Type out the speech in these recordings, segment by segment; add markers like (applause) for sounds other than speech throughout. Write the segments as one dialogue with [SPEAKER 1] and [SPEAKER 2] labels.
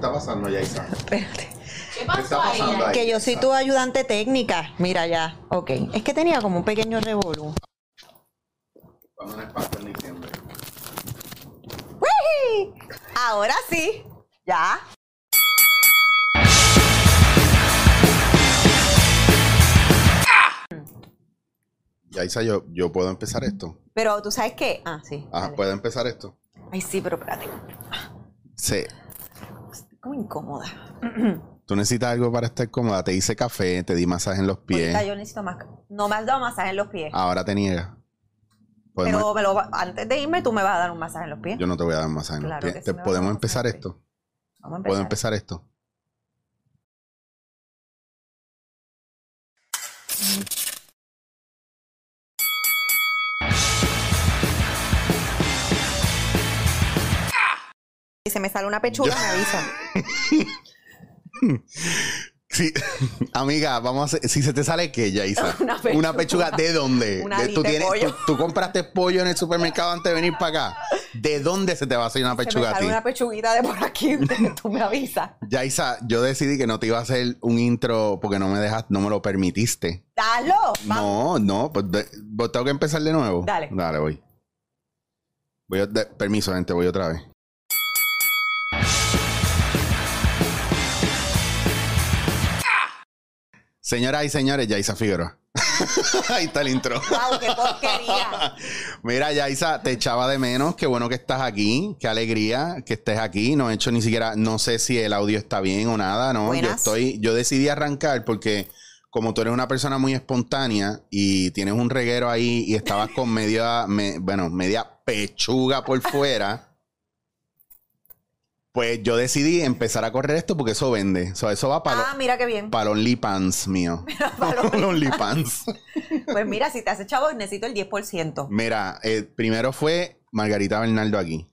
[SPEAKER 1] está pasando, Yaisa?
[SPEAKER 2] Espérate.
[SPEAKER 3] ¿Qué
[SPEAKER 1] ¿Qué está
[SPEAKER 3] pasó ahí?
[SPEAKER 1] pasando ahí?
[SPEAKER 2] Que yo soy tu ayudante técnica. Mira ya. Ok. Es que tenía como un pequeño revolú.
[SPEAKER 1] Cuando no es pasto en diciembre.
[SPEAKER 2] ¡Uy! Ahora sí. Ya.
[SPEAKER 1] Yaisa, yo, yo puedo empezar esto.
[SPEAKER 2] Pero tú sabes qué. Ah, sí.
[SPEAKER 1] Ajá,
[SPEAKER 2] dale.
[SPEAKER 1] puedo empezar esto.
[SPEAKER 2] Ay, sí, pero espérate.
[SPEAKER 1] Sí.
[SPEAKER 2] Como incómoda. (clears throat)
[SPEAKER 1] Tú necesitas algo para estar cómoda. Te hice café, te di masaje en los pies.
[SPEAKER 2] Ahorita yo necesito más. No me has dado masaje en los pies.
[SPEAKER 1] Ahora te niegas. Podemos-
[SPEAKER 2] pero me lo va- antes de irme, tú me vas a dar un masaje en los pies.
[SPEAKER 1] Yo no te voy a dar masaje en
[SPEAKER 2] Claro
[SPEAKER 1] los pies.
[SPEAKER 2] sí
[SPEAKER 1] Te- ¿Podemos empezar esto?
[SPEAKER 2] Vamos a empezar.
[SPEAKER 1] ¿Puedo empezar esto?
[SPEAKER 2] Si se me sale una pechuga, me avisan. (laughs)
[SPEAKER 1] Sí, (laughs) amiga, vamos a hacer. Si se te sale qué, Yaisa. (laughs)
[SPEAKER 2] Una pechuga.
[SPEAKER 1] Una pechuga. ¿De dónde?
[SPEAKER 2] Una
[SPEAKER 1] De- tú,
[SPEAKER 2] alita de pollo.
[SPEAKER 1] tú, tú compraste pollo en el supermercado antes de venir para acá. ¿De dónde se te va a hacer una
[SPEAKER 2] Se me
[SPEAKER 1] pechuga a
[SPEAKER 2] sale
[SPEAKER 1] ti?
[SPEAKER 2] una pechuguita de por aquí, tú me avisas.
[SPEAKER 1] Yaisa, yo decidí que no te iba a hacer un intro porque no me dejas, no me lo permitiste.
[SPEAKER 2] Dalo.
[SPEAKER 1] No, no, pues, de- pues tengo que empezar de nuevo.
[SPEAKER 2] Dale.
[SPEAKER 1] Dale, voy. Voy a, de- permiso, gente, voy otra vez. Señoras y señores, Yaisa Figueroa. (laughs) Ahí está el intro.
[SPEAKER 2] Wow, qué porquería. (laughs)
[SPEAKER 1] Mira, Yaisa, te echaba de menos. Qué bueno que estás aquí. Qué alegría que estés aquí. No he hecho ni siquiera, no sé si el audio está bien o nada, ¿no? Yo estoy, yo decidí arrancar porque como tú eres una persona muy espontánea y tienes un reguero ahí y estabas con media, me- bueno, media pechuga por fuera. Pues yo decidí empezar a correr esto porque eso vende. O sea, eso va para
[SPEAKER 2] Ah, mira qué bien.
[SPEAKER 1] los OnlyPants mío.
[SPEAKER 2] Para Los
[SPEAKER 1] OnlyPants.
[SPEAKER 2] Pues mira, si te hace chavo, necesito el 10%.
[SPEAKER 1] Mira, eh, primero fue Margarita Bernardo aquí.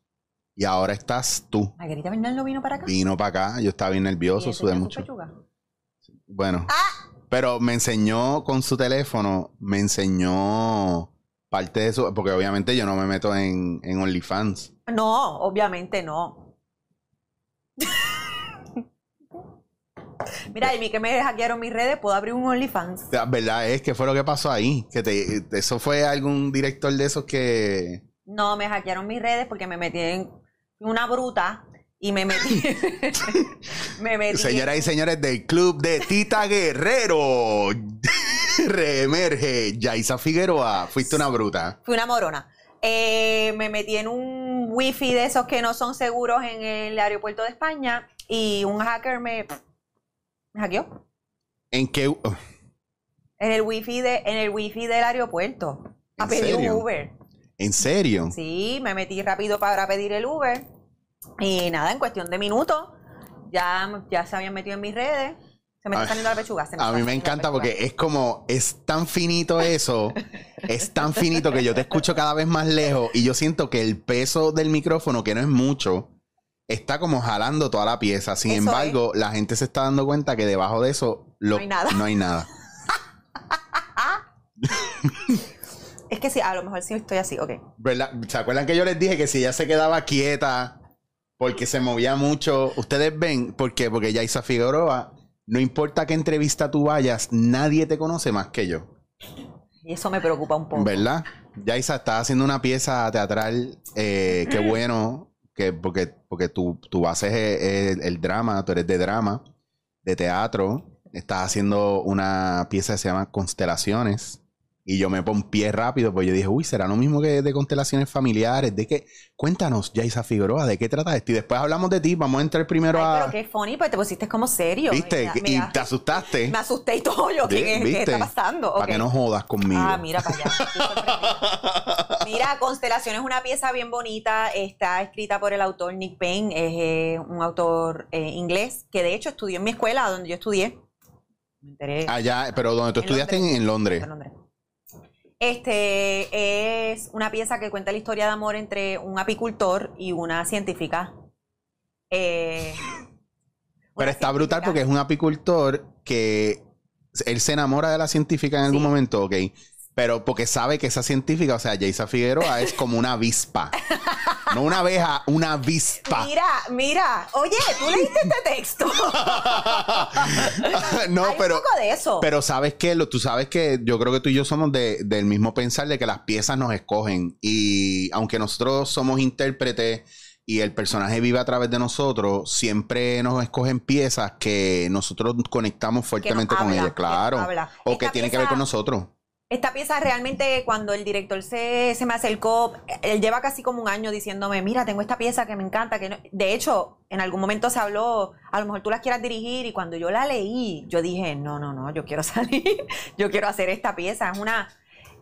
[SPEAKER 1] Y ahora estás tú.
[SPEAKER 2] Margarita Bernal no vino para acá.
[SPEAKER 1] Vino para acá. Yo estaba bien nervioso,
[SPEAKER 2] ¿Y
[SPEAKER 1] sudé mucho. Bueno.
[SPEAKER 2] Ah.
[SPEAKER 1] Pero me enseñó con su teléfono, me enseñó parte de eso, porque obviamente yo no me meto en, en OnlyFans.
[SPEAKER 2] No, obviamente no. Mira, y mí que me hackearon mis redes, puedo abrir un OnlyFans.
[SPEAKER 1] La verdad es que fue lo que pasó ahí. Que te, eso fue algún director de esos que.
[SPEAKER 2] No, me hackearon mis redes porque me metí en una bruta y me metí. (laughs) me metí.
[SPEAKER 1] Señoras y señores del club de Tita Guerrero. (laughs) Reemerge. Yaisa Figueroa. Fuiste una bruta.
[SPEAKER 2] Fui una morona. Eh, me metí en un wifi de esos que no son seguros en el aeropuerto de España y un hacker me, me hackeó
[SPEAKER 1] ¿En qué?
[SPEAKER 2] en el wifi de en el wifi del aeropuerto a
[SPEAKER 1] ¿En
[SPEAKER 2] pedir
[SPEAKER 1] serio?
[SPEAKER 2] un Uber.
[SPEAKER 1] ¿En serio?
[SPEAKER 2] Sí, me metí rápido para pedir el Uber y nada, en cuestión de minutos ya, ya se habían metido en mis redes. Se me está
[SPEAKER 1] Ay,
[SPEAKER 2] saliendo la pechuga. se
[SPEAKER 1] A mí me encanta porque es como, es tan finito eso, (laughs) es tan finito que yo te escucho cada vez más lejos y yo siento que el peso del micrófono, que no es mucho, está como jalando toda la pieza. Sin
[SPEAKER 2] Eso
[SPEAKER 1] embargo, la gente se está dando cuenta que debajo de eso lo-
[SPEAKER 2] No hay nada.
[SPEAKER 1] No hay nada. (laughs)
[SPEAKER 2] Es que sí, a lo mejor sí estoy así, ok.
[SPEAKER 1] ¿Verdad? ¿Se acuerdan que yo les dije que si ella se quedaba quieta porque se movía mucho? Ustedes ven, ¿por qué? Porque Yaisa Figueroa, no importa qué entrevista tú vayas, nadie te conoce más que yo.
[SPEAKER 2] Y eso me preocupa un poco.
[SPEAKER 1] ¿Verdad? Yaisa, estás haciendo una pieza teatral. eh, qué (clears throat) bueno, que, porque, porque tu, tu base es, es el drama, tú eres de drama, de teatro. Estás haciendo una pieza que se llama Constelaciones. Y yo me pie rápido, pues yo dije, uy, ¿será lo mismo que de constelaciones familiares? ¿De qué? Cuéntanos, Yaisa Figueroa, ¿de qué trata esto? Y después hablamos de ti. Vamos a entrar primero
[SPEAKER 2] Ay,
[SPEAKER 1] a.
[SPEAKER 2] pero qué funny, pues te pusiste como serio.
[SPEAKER 1] ¿Viste?
[SPEAKER 2] Me- me-
[SPEAKER 1] y te asustaste.
[SPEAKER 2] Me asusté y todo yo. ¿Qué, qué- está pasando?
[SPEAKER 1] Para que no jodas conmigo.
[SPEAKER 2] Ah, mira para allá. (laughs) Mira, Constelación es una pieza bien bonita. Está escrita por el autor Nick Payne. Es eh, un autor eh, inglés que de hecho estudió en mi escuela donde yo estudié. Me enteré.
[SPEAKER 1] Allá, pero donde tú
[SPEAKER 2] En
[SPEAKER 1] estudiaste en
[SPEAKER 2] Londres.
[SPEAKER 1] en Londres.
[SPEAKER 2] Este es una pieza que cuenta la historia de amor entre un apicultor y una científica. Eh,
[SPEAKER 1] Pero está brutal porque es un apicultor que él se enamora de la científica en algún
[SPEAKER 2] Sí.
[SPEAKER 1] momento, ok. Pero porque sabe que esa científica, o sea, Jaisa Figueroa es como una avispa. no una abeja, una avispa.
[SPEAKER 2] Mira, mira. Oye, ¿tú leíste este texto? (laughs)
[SPEAKER 1] no,
[SPEAKER 2] Hay
[SPEAKER 1] pero.
[SPEAKER 2] un poco de eso.
[SPEAKER 1] Pero sabes que lo, tú sabes que yo creo que tú y yo somos de- del mismo pensar de que las piezas nos escogen. Y aunque nosotros somos intérpretes y el personaje vive a través de nosotros, siempre nos escogen piezas que nosotros conectamos fuertemente con
[SPEAKER 2] habla,
[SPEAKER 1] ellas,
[SPEAKER 2] que nos
[SPEAKER 1] claro.
[SPEAKER 2] habla.
[SPEAKER 1] O
[SPEAKER 2] Esta
[SPEAKER 1] que tiene que ver
[SPEAKER 2] pieza-
[SPEAKER 1] con nosotros.
[SPEAKER 2] Esta pieza realmente cuando el director se, se me acercó, él lleva casi como un año diciéndome, mira, tengo esta pieza que me encanta, que no-". de hecho, en algún momento se habló, a lo mejor tú las quieras dirigir y cuando yo la leí, yo dije, no, no, no, yo quiero (laughs) salir, yo quiero hacer esta pieza, es una,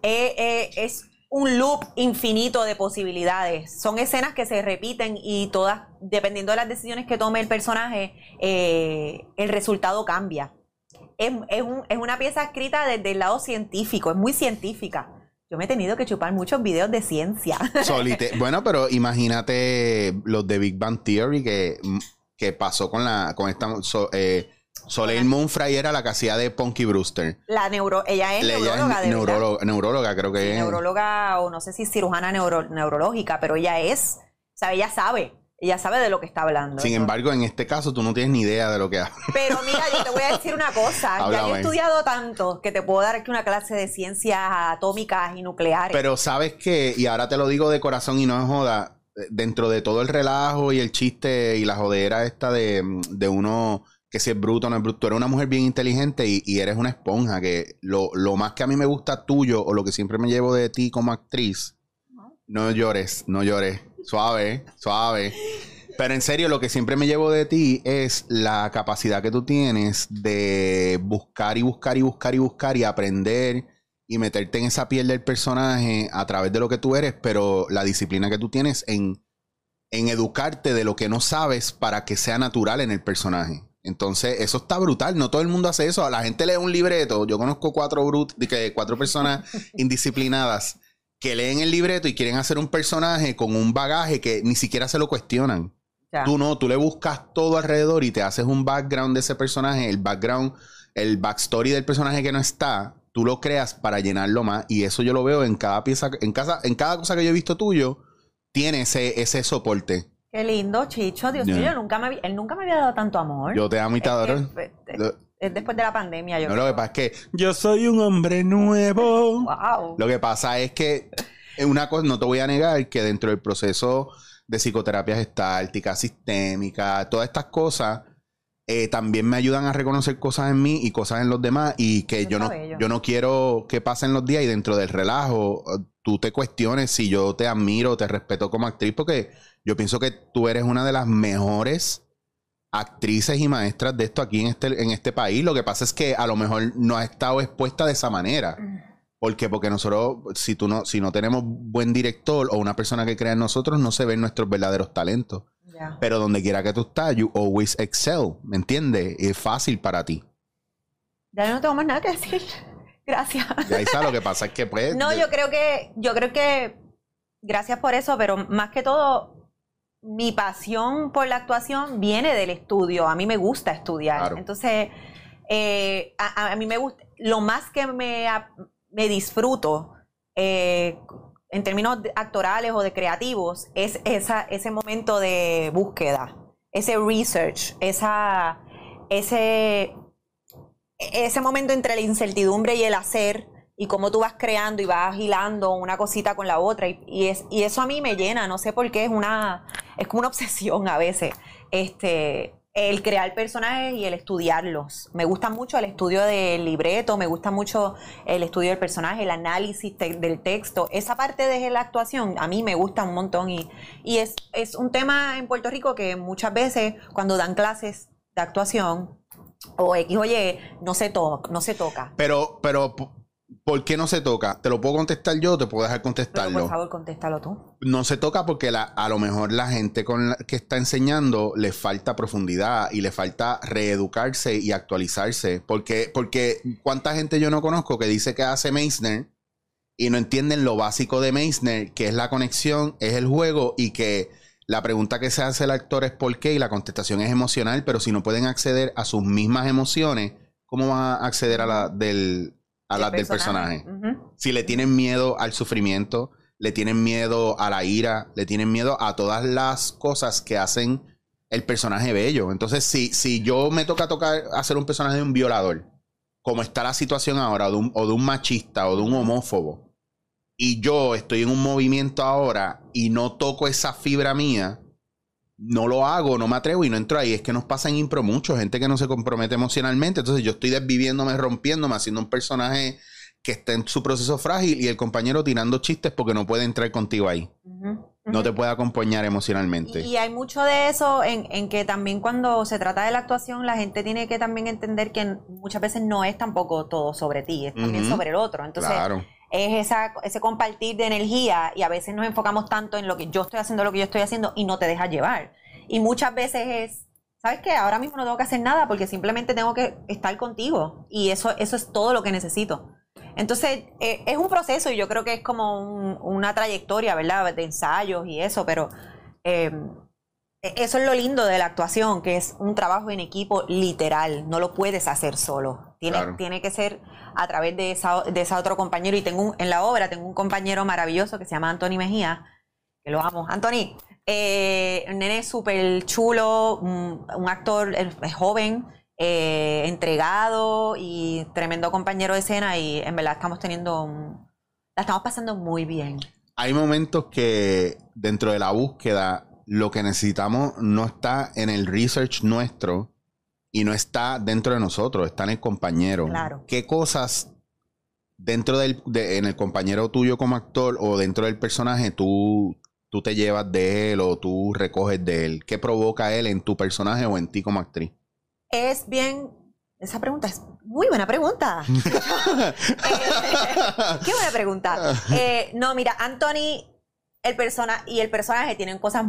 [SPEAKER 2] eh, eh, es un loop infinito de posibilidades, son escenas que se repiten y todas, dependiendo de las decisiones que tome el personaje, eh, el resultado cambia es, es un- es una pieza escrita desde el lado científico, es muy científica. Yo me he tenido que chupar muchos videos de ciencia. (laughs)
[SPEAKER 1] Solite- bueno, pero imagínate los de Big Bang Theory que, que pasó con la con esta so- eh, Soleil Moonfry era la que hacía de Punky Brewster.
[SPEAKER 2] La neuro, ella es neuróloga, de
[SPEAKER 1] neuróloga, neuróloga, creo que
[SPEAKER 2] Sí,
[SPEAKER 1] es.
[SPEAKER 2] neuróloga o no sé si cirujana neuro- neurológica, pero ella es, o sea, ella sabe, ella sabe de lo que está hablando.
[SPEAKER 1] Sin embargo, en este caso tú no tienes ni idea de lo que hace.
[SPEAKER 2] Pero mira, yo te voy a decir una cosa. (laughs) ya yo he estudiado tanto que te puedo dar aquí una clase de ciencias atómicas y nucleares.
[SPEAKER 1] Pero sabes que, y ahora te lo digo de corazón y no es joda, eh, dentro de todo el relajo y el chiste y la jodera esta de, de uno que si es bruto o no es bruto, tú eres una mujer bien inteligente y, y eres una esponja, que lo, lo más que a mí me gusta tuyo o lo que siempre me llevo de ti como actriz, no llores, no llores, suave, suave. Pero en serio, lo que siempre me llevo de ti es la capacidad que tú tienes de buscar y buscar y buscar y buscar y aprender y meterte en esa piel del personaje a través de lo que tú eres, pero la disciplina que tú tienes en, en educarte de lo que no sabes para que sea natural en el personaje. Entonces, eso está brutal. No todo el mundo hace eso. La gente lee un libreto. Yo conozco cuatro, brut cuatro personas (laughs) indisciplinadas que leen el libreto y quieren hacer un personaje con un bagaje que ni siquiera se lo cuestionan.
[SPEAKER 2] Ya.
[SPEAKER 1] Tú no, tú le buscas todo alrededor y te haces un background de ese personaje, el background, el backstory del personaje que no está, tú lo creas para llenarlo más. Y eso yo lo veo en cada pieza, en casa, en cada cosa que yo he visto tuyo, tiene ese, ese soporte.
[SPEAKER 2] Qué lindo, Chicho. Dios mío, nunca me, él nunca me había dado tanto amor.
[SPEAKER 1] Yo te amo y te
[SPEAKER 2] Es
[SPEAKER 1] adoro.
[SPEAKER 2] que,
[SPEAKER 1] Lo-
[SPEAKER 2] es después de la pandemia, yo
[SPEAKER 1] No, lo que pasa es que yo soy un hombre nuevo.
[SPEAKER 2] Wow.
[SPEAKER 1] Lo que pasa es que es una cosa, no te voy a negar que dentro del proceso de psicoterapia gestáltica, sistémica, todas estas cosas, eh, también me ayudan a reconocer cosas en mí y cosas en los demás y que
[SPEAKER 2] Eso
[SPEAKER 1] yo no,
[SPEAKER 2] bello.
[SPEAKER 1] yo no quiero que pasen los días y dentro del relajo eh, tú te cuestiones si yo te admiro, te respeto como actriz, porque yo pienso que tú eres una de las mejores actrices y maestras de esto aquí en este, en este país. Lo que pasa es que a lo mejor no ha estado expuesta de esa manera. ¿Por qué? Porque nosotros, si tú no, si no tenemos buen director o una persona que crea en nosotros, no se ven nuestros verdaderos talentos.
[SPEAKER 2] Ya.
[SPEAKER 1] Pero donde quiera que tú estás, you always excel. ¿Me entiendes? Es fácil para ti.
[SPEAKER 2] Ya no tengo más nada que decir. (laughs) Gracias.
[SPEAKER 1] Y ahí está, lo que pasa es que pues.
[SPEAKER 2] No, yo creo que, yo creo que, gracias por eso, pero más que todo, mi pasión por la actuación viene del estudio. A mí me gusta estudiar.
[SPEAKER 1] Claro.
[SPEAKER 2] Entonces, eh, a, a mí me gusta, lo más que me, a- me disfruto eh, en términos actorales o de creativos es esa, ese momento de búsqueda, ese research, esa, ese, ese momento entre la incertidumbre y el hacer y cómo tú vas creando y vas hilando una cosita con la otra y, es, y eso a mí me llena, no sé por qué, es una es como una (laughs) obsesión a veces. Este, el crear personajes y el estudiarlos. Me gusta mucho el estudio del libreto, me gusta mucho el estudio del personaje, el análisis del texto. Esa parte de la actuación a mí me gusta un montón y, y es, es un tema en Puerto Rico que muchas veces cuando dan clases de actuación o X o no se, to no se toca.
[SPEAKER 1] Pero, pero, ¿por qué no se toca? ¿Te lo puedo contestar yo te puedo dejar
[SPEAKER 2] Pero
[SPEAKER 1] contestarlo?
[SPEAKER 2] por favor, contéstalo tú.
[SPEAKER 1] No se toca porque la- a lo mejor la gente con la que está enseñando le falta profundidad y le falta reeducarse y actualizarse. Porque, porque cuánta gente yo no conozco que dice que hace Meissner y no entienden lo básico de Meissner, que es la conexión, es el juego y que la pregunta que se hace el actor es por qué y la contestación es emocional, pero si no pueden acceder a sus mismas emociones, ¿cómo van a acceder a la del a las del personaje. Si le tienen miedo al sufrimiento, le tienen miedo a la ira, le tienen miedo a todas las cosas que hacen el personaje bello. Entonces, si, si yo me toca tocar hacer un personaje de un violador, como está la situación ahora, o de un, o de un machista o de un homófobo, y yo estoy en un movimiento ahora y no toco esa fibra mía, no lo hago, no me atrevo y no entro ahí. Es que nos pasa en impro mucho, gente que no se compromete emocionalmente. Entonces yo estoy desviviéndome, rompiéndome, haciendo un personaje que está en su proceso frágil y el compañero tirando chistes porque no puede entrar contigo ahí. No te puede acompañar emocionalmente.
[SPEAKER 2] Y, hay mucho de eso en, en, que también cuando se trata de la actuación, la gente tiene que también entender que muchas veces no es tampoco todo sobre ti, es también sobre el otro. Entonces, es esa, ese compartir de energía y a veces nos enfocamos tanto en lo que yo estoy haciendo, lo que yo estoy haciendo y no te dejas llevar. Y muchas veces es, ¿sabes qué? Ahora mismo no tengo que hacer nada porque simplemente tengo que estar contigo y eso, eso es todo lo que necesito. Entonces, eh, es un proceso y yo creo que es como una trayectoria, ¿verdad? De ensayos y eso, pero eh, e, eso es lo lindo de la actuación, que es un trabajo en equipo literal, no lo puedes hacer solo. Tiene, tiene que ser a través de esa, de otro compañero. Y tengo en la obra tengo un compañero maravilloso que se llama Anthony Mejía, que lo amo. Anthony, eh, un nene súper chulo, un, actor joven, eh, entregado y tremendo compañero de escena. Y en verdad estamos teniendo un, la estamos pasando muy bien.
[SPEAKER 1] Hay momentos que dentro de la búsqueda lo que necesitamos no está en el research nuestro, y no está dentro de nosotros, está en el compañero.
[SPEAKER 2] Claro.
[SPEAKER 1] ¿Qué cosas dentro del en el compañero tuyo como actor o dentro del personaje tú, tú te llevas de él o tú recoges de él? ¿Qué provoca él en tu personaje o en ti como actriz?
[SPEAKER 2] Es bien esa pregunta es muy buena pregunta. (laughs) (laughs) Eh, qué buena pregunta. Eh, no, mira, Anthony el persona y el personaje tienen cosas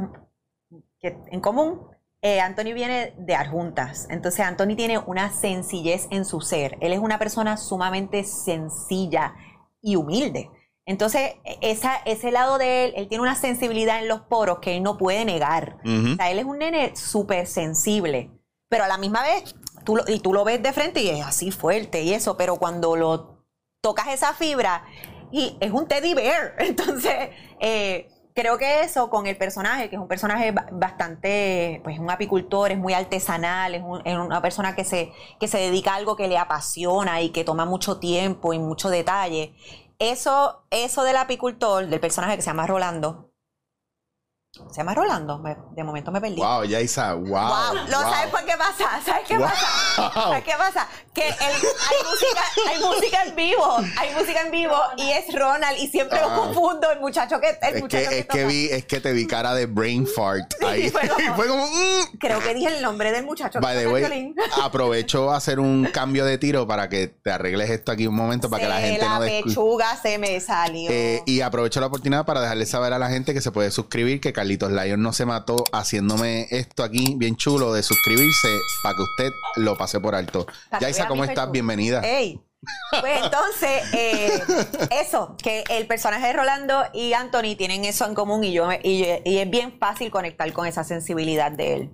[SPEAKER 2] que, en común. Eh, Anthony viene de adjuntas, entonces Anthony tiene una sencillez en su ser. Él es una persona sumamente sencilla y humilde. Entonces, e, esa, ese lado de él, él tiene una sensibilidad en los poros que él no puede negar. O sea, él es un nene súper sensible, pero a la misma vez, tú y tú lo ves de frente y es así fuerte y eso, pero cuando lo tocas esa fibra, y es un teddy bear. (laughs) Entonces, eh, creo que eso con el personaje, que es un personaje bastante, pues un apicultor, es muy artesanal, es, una persona que se, que se dedica a algo que le apasiona y que toma mucho tiempo y mucho detalle. Eso, eso del apicultor, del personaje que se llama Rolando, se llama Rolando. de momento me perdí.
[SPEAKER 1] Wow, Yaisa, wow. wow.
[SPEAKER 2] ¿Lo sabes por qué pasa? ¿Sabes qué pasa? ¿Sabes qué pasa? Que el, hay, música, hay música en vivo. Hay música en vivo y es Ronald. Y siempre lo ah. confundo. El muchacho que. El
[SPEAKER 1] es muchacho que, es, que vi, es que te vi cara de brain fart ahí. (laughs) y fue como. Mm.
[SPEAKER 2] Creo que dije el nombre del muchacho.
[SPEAKER 1] By the way, (laughs) aprovecho a hacer un cambio de tiro para que te arregles esto aquí un momento para que la gente
[SPEAKER 2] no La pechuga se me salió.
[SPEAKER 1] Eh, y aprovecho la oportunidad para dejarle saber a la gente que se puede suscribir, que Carlitos Lion no se mató haciéndome esto aquí bien chulo de suscribirse para que usted lo pase por alto. Yaisa, ¿cómo estás? Bienvenida.
[SPEAKER 2] Hey. Pues entonces, eh, eso, que el personaje de Rolando y Anthony tienen eso en común y, yo, y, es bien fácil conectar con esa sensibilidad de él.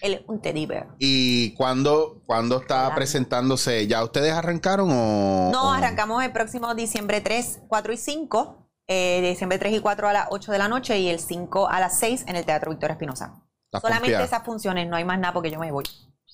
[SPEAKER 2] Él es un teddy bear.
[SPEAKER 1] ¿Y cuando, cuando está presentándose? ¿Ya ustedes arrancaron o...?
[SPEAKER 2] No, arrancamos el próximo diciembre 3, 4 y 5 eh, diciembre 3 y 4 a las 8 de la noche y el 5 a las 6 en el Teatro Victoria Espinosa. Solamente esas funciones, no hay más nada porque yo me voy.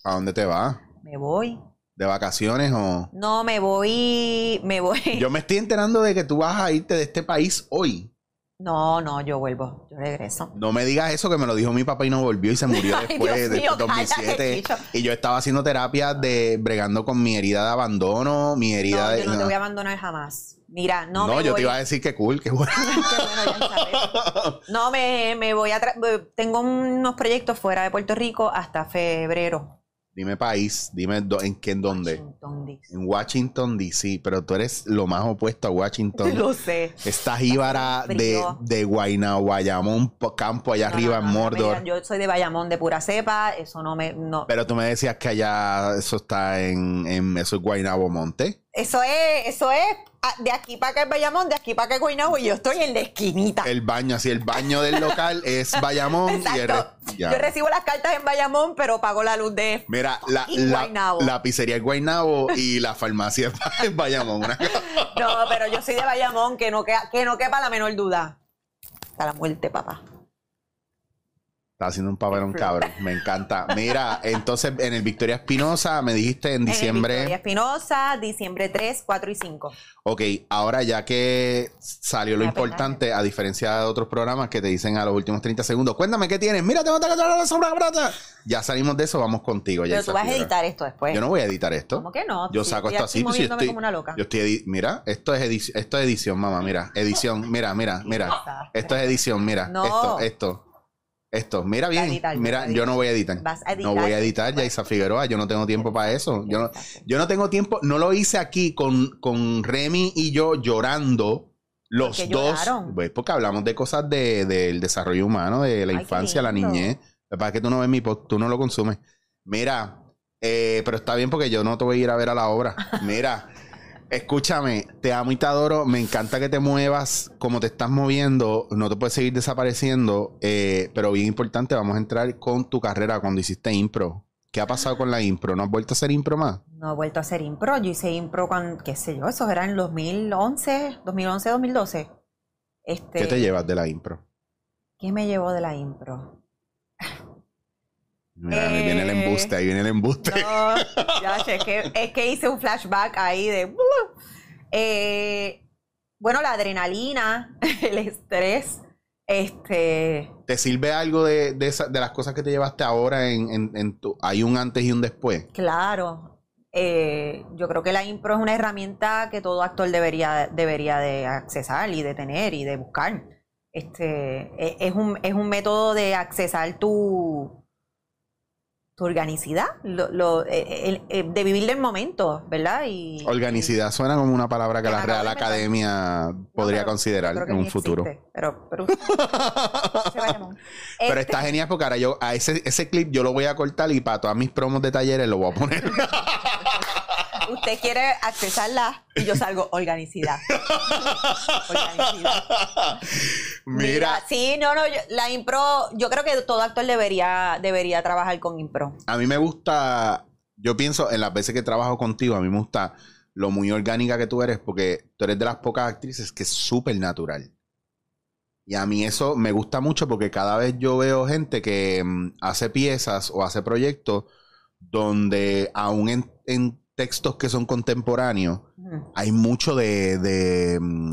[SPEAKER 1] ¿A dónde te vas?
[SPEAKER 2] Me voy.
[SPEAKER 1] ¿De vacaciones o...?
[SPEAKER 2] No, me voy, me voy.
[SPEAKER 1] Yo me estoy enterando de que tú vas a irte de este país hoy.
[SPEAKER 2] No, no, yo vuelvo, yo regreso.
[SPEAKER 1] No me digas eso que me lo dijo mi papá y no volvió y se murió (laughs) después de 2007. y yo estaba haciendo terapia de bregando con mi herida de abandono, mi herida
[SPEAKER 2] de.
[SPEAKER 1] Yo
[SPEAKER 2] no, no te voy a abandonar jamás. Mira, no,
[SPEAKER 1] no yo te iba a decir que cool, que bueno. (laughs)
[SPEAKER 2] No, me, me voy a... Tengo unos proyectos fuera de Puerto Rico hasta febrero.
[SPEAKER 1] Dime país, dime en qué, en dónde. En Washington, D.C. Pero tú eres lo más opuesto a Washington. (laughs)
[SPEAKER 2] Lo sé.
[SPEAKER 1] Estás íbara de, de Guayna, Guayamón, campo allá arriba en Mordor.
[SPEAKER 2] yo soy de Bayamón, de pura cepa. Eso no me. No.
[SPEAKER 1] Pero tú me decías que allá eso está en. en eso es Guaynabo Monte.
[SPEAKER 2] Eso es, eso es ah, de aquí para acá es Bayamón, de aquí para acá es Guaynabo y yo estoy en la esquinita.
[SPEAKER 1] El baño, así el baño del local es Bayamón y el ya.
[SPEAKER 2] Yo recibo las cartas en Bayamón, pero pago la luz de
[SPEAKER 1] Mira, la, la,
[SPEAKER 2] Guaynabo.
[SPEAKER 1] la pizzería es Guaynabo (laughs) y la farmacia es Bayamón.
[SPEAKER 2] No, pero yo soy de Bayamón, que no, queda, que no quepa la menor duda. Hasta la muerte, papá.
[SPEAKER 1] Está haciendo un papelón cabrón. Me encanta. Mira, (laughs) entonces en el Victoria Espinosa me dijiste en
[SPEAKER 2] En el
[SPEAKER 1] diciembre.
[SPEAKER 2] Victoria Espinosa, diciembre 3, 4 y 5.
[SPEAKER 1] Ok, ahora ya que salió lo importante, a diferencia de otros programas que te dicen a los últimos 30 segundos, cuéntame qué tienes. Mira, tengo que la sombra brata. Ya salimos de eso, vamos contigo.
[SPEAKER 2] Pero tú vas a editar esto después.
[SPEAKER 1] Yo no voy a editar esto.
[SPEAKER 2] ¿Cómo que no?
[SPEAKER 1] Yo saco esto así. pues, yo
[SPEAKER 2] moviéndome
[SPEAKER 1] estoy,
[SPEAKER 2] como una loca.
[SPEAKER 1] yo estoy mira, esto es, edición, esto es edición, mamá. Mira, edición. Mira, mira, (laughs) mira. Esto es edición, mira.
[SPEAKER 2] No.
[SPEAKER 1] Esto, esto. Esto. Mira bien.
[SPEAKER 2] editar,
[SPEAKER 1] mira, yo no voy a editar.
[SPEAKER 2] Vas a
[SPEAKER 1] No voy a editar, Yaisa Figueroa. Yo no tengo tiempo para eso. Yo no, yo no tengo tiempo. No lo hice aquí con, con Remy y yo llorando. Los
[SPEAKER 2] ¿Por qué
[SPEAKER 1] dos. Pues porque hablamos de cosas de- del desarrollo humano, de la
[SPEAKER 2] Ay,
[SPEAKER 1] infancia, la niñez. Es que tú no ves mi post, tú no lo consumes. Mira, eh, pero está bien porque yo no te voy a ir a ver a la obra. Mira, escúchame, te amo y te adoro. Me encanta que te muevas como te estás moviendo. No te puedes seguir desapareciendo. eh, pero bien importante, vamos a entrar con tu carrera cuando hiciste impro. ¿Qué ha pasado con la impro? ¿No has vuelto a hacer impro más?
[SPEAKER 2] No he vuelto a hacer impro. Yo hice impro cuando, qué sé yo, eso era en 2011, 2011, 2012. Este,
[SPEAKER 1] ¿Qué te llevas de la impro?
[SPEAKER 2] ¿Qué me llevó de la impro?
[SPEAKER 1] Mira, ahí viene el embuste, ahí viene el embuste.
[SPEAKER 2] No, ya, sé, es que, es que hice un flashback ahí de... ¡uh! Eh, bueno, la adrenalina, (laughs) el estrés, este...
[SPEAKER 1] ¿Te sirve algo de, de, esa- de las cosas que te llevaste ahora en, en- en tu... Hay un antes y un después.
[SPEAKER 2] Claro, eh, yo creo que la impro es una herramienta que todo actor debería, debería de accesar y de tener y de buscar. Este, e- es, un, es un método de accesar tu, tu organicidad, lo- lo- eh, el- eh, de vivir del momento, ¿verdad? Y,
[SPEAKER 1] Organicidad suena como una palabra que la Real. Academia
[SPEAKER 2] No,
[SPEAKER 1] podría
[SPEAKER 2] pero
[SPEAKER 1] considerar en un futuro.
[SPEAKER 2] existe, pero, pero, (laughs) se va a llamar.
[SPEAKER 1] Pero
[SPEAKER 2] Este,
[SPEAKER 1] está genial porque ahora yo a ese, ese clip yo lo voy a cortar y para todas mis promos de talleres lo voy a poner. (laughs)
[SPEAKER 2] Usted quiere accesarla y yo salgo organicidad. (laughs) organicidad.
[SPEAKER 1] Mira,
[SPEAKER 2] sí, no, no, yo- la impro, yo creo que todo actor debería, debería trabajar con impro.
[SPEAKER 1] a mí me gusta, yo pienso en las veces que trabajo contigo, a mí me gusta lo muy orgánica que tú eres porque tú eres de las pocas actrices que es súper natural. Y a mí eso me gusta mucho porque cada vez yo veo gente que mm, hace piezas o hace proyectos donde aún en, en textos que son contemporáneos, hay mucho de, de, mm,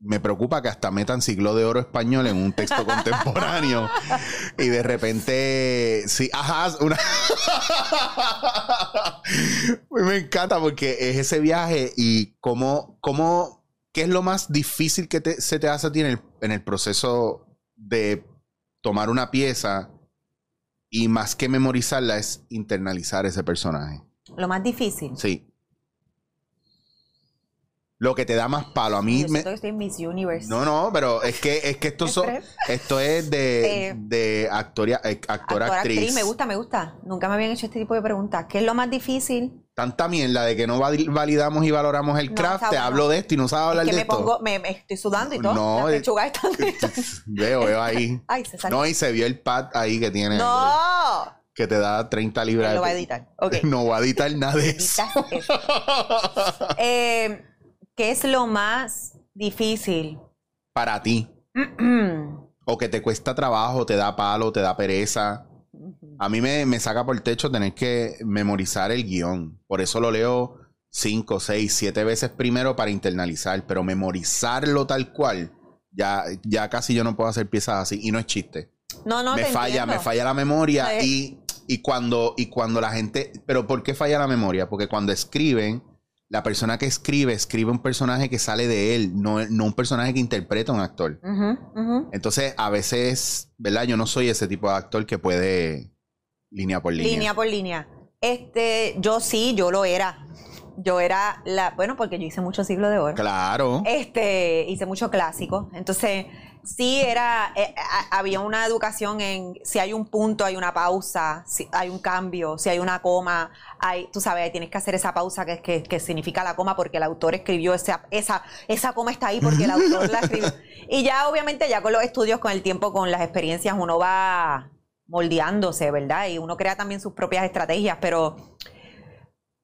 [SPEAKER 1] me preocupa que hasta metan siglo de oro español en un texto (laughs) contemporáneo y de repente sí ajá una (laughs) me encanta porque es ese viaje y cómo cómo qué es lo más difícil que te- se te hace a ti en el, en el proceso de tomar una pieza y más que memorizarla es internalizar ese personaje
[SPEAKER 2] Lo más difícil.
[SPEAKER 1] Sí. Lo que te da más palo. A mí
[SPEAKER 2] Yo
[SPEAKER 1] me.
[SPEAKER 2] que estoy en Miss Universe.
[SPEAKER 1] No, no, pero es que, es que esto, so-
[SPEAKER 2] Estrés.
[SPEAKER 1] esto es de,
[SPEAKER 2] Eh,
[SPEAKER 1] de actoria, eh, actor,
[SPEAKER 2] Actor,
[SPEAKER 1] actriz.
[SPEAKER 2] Me gusta, me gusta. Nunca me habían hecho este tipo de preguntas. ¿Qué es lo más difícil?
[SPEAKER 1] Tanta mierda de que no val- validamos y valoramos el craft. Te hablo de esto y no sabes hablar
[SPEAKER 2] es que
[SPEAKER 1] de
[SPEAKER 2] me
[SPEAKER 1] esto.
[SPEAKER 2] pongo, me, me estoy sudando y todo.
[SPEAKER 1] No,
[SPEAKER 2] Las
[SPEAKER 1] eh,
[SPEAKER 2] pechugas están. (laughs)
[SPEAKER 1] Veo, veo ahí. (laughs)
[SPEAKER 2] Ay, se salió.
[SPEAKER 1] No, y se vio el pad ahí que tiene.
[SPEAKER 2] ¡No!
[SPEAKER 1] Que te da 30 libras.
[SPEAKER 2] Él lo va a editar. (laughs)
[SPEAKER 1] No va a editar nada de eso. (laughs)
[SPEAKER 2] Eh, ¿Qué es lo más difícil?
[SPEAKER 1] Para ti. O que te cuesta trabajo, te da palo, te da pereza. A mí me, me saca por el techo tener que memorizar el guion. Por eso lo leo cinco, seis, siete veces primero para internalizar, pero memorizarlo tal cual, ya, ya casi yo no puedo hacer piezas así. Y no es chiste.
[SPEAKER 2] No, no,
[SPEAKER 1] me
[SPEAKER 2] te
[SPEAKER 1] falla,
[SPEAKER 2] entiendo.
[SPEAKER 1] me falla la memoria y, y cuando, y cuando la gente... Pero ¿por qué falla la memoria? Porque cuando escriben, la persona que escribe, escribe un personaje que sale de él, no, no un personaje que interpreta a un actor. Entonces, a veces, ¿verdad? Yo no soy ese tipo de actor que puede línea por línea.
[SPEAKER 2] Línea por línea. Este, yo sí, yo lo era. Yo era la, bueno, porque yo hice mucho siglo de oro.
[SPEAKER 1] Claro.
[SPEAKER 2] Este, hice mucho clásico. Entonces, sí era, eh, a- había una educación en si hay un punto, hay una pausa, si hay un cambio, si hay una coma, hay, tú sabes, tienes que hacer esa pausa que, que, que significa la coma porque el autor escribió esa, esa, esa coma está ahí porque el autor la escribió. Y ya obviamente ya con los estudios, con el tiempo, con las experiencias, uno va moldeándose, ¿verdad? Y uno crea también sus propias estrategias, pero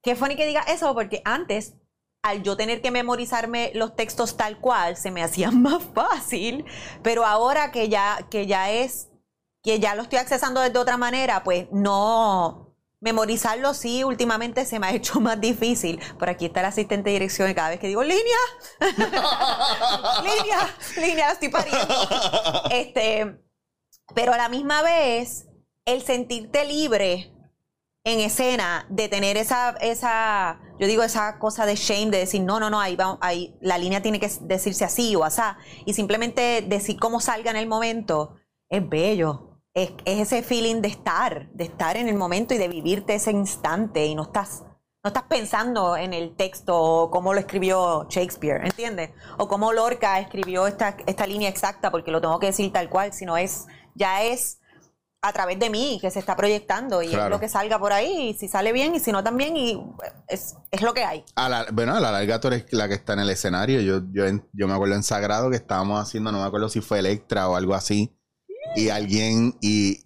[SPEAKER 2] qué funny que diga eso porque antes al yo tener que memorizarme los textos tal cual, se me hacía (laughs) más fácil, pero ahora que ya, que ya es, que ya lo estoy accesando de otra manera, pues no, memorizarlo sí, últimamente se me ha hecho (laughs) más difícil. Por aquí está el asistente de dirección y cada vez que digo, línea, línea, línea, estoy pariendo. Este, pero a la misma vez, el sentirte libre en escena de tener esa, esa, yo digo esa cosa de shame de decir, no, no, no, ahí va, ahí, la línea tiene que decirse así o asá, y simplemente decir cómo salga en el momento, es bello. Es, es ese feeling de estar, de estar en el momento y de vivirte ese instante y no estás, no estás pensando en el texto o cómo lo escribió Shakespeare, ¿entiendes? O cómo Lorca escribió esta, esta línea exacta porque lo tengo que decir tal cual, sino es, ya es a través de mí que se está proyectando y es lo que salga por ahí, y si sale bien y si no también, y es, es lo que hay.
[SPEAKER 1] A la- bueno, a la larga tú eres la que está en el escenario. Yo, yo, yo me acuerdo en Sagrado que estábamos haciendo, no me acuerdo si fue Electra o algo así. Y alguien, y,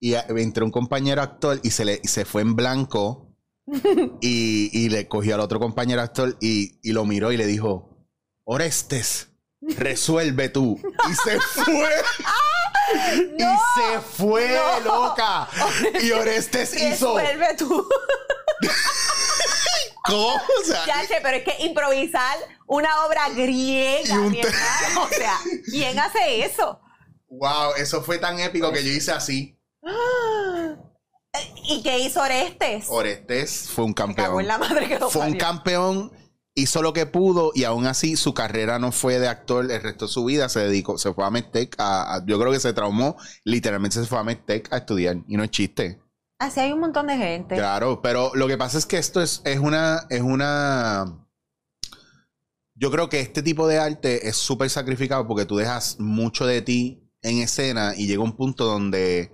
[SPEAKER 1] y entró un compañero actor y se le y se fue en blanco (laughs) y, y le cogió al otro compañero actor y, y lo miró y le dijo, Orestes, resuelve tú. Y se fue. (laughs) (laughs) y se fue,
[SPEAKER 2] no.
[SPEAKER 1] loca. (laughs) Y Orestes hizo.
[SPEAKER 2] Resuelve tú. (laughs)
[SPEAKER 1] ¿Cómo? O sea,
[SPEAKER 2] Ya sé, pero es que improvisar una obra griega,
[SPEAKER 1] Y un
[SPEAKER 2] o sea, ¿quién hace eso?
[SPEAKER 1] Wow, eso fue tan épico que yo hice así. (gasps)
[SPEAKER 2] ¿Y qué hizo Orestes?
[SPEAKER 1] Orestes fue un campeón.
[SPEAKER 2] en la madre que lo
[SPEAKER 1] Fue un campeón, hizo lo que pudo y aún así su carrera no fue de actor el resto de su vida. Se dedicó, se fue a Medtech. A, a- yo creo que se traumó. Literalmente se fue a Medtech a estudiar. Y no es chiste.
[SPEAKER 2] Así hay un montón de gente.
[SPEAKER 1] Claro, pero lo que pasa es que esto es, es una. Es una. Yo creo que este tipo de arte es súper sacrificado porque tú dejas mucho de ti en escena y llega un punto donde.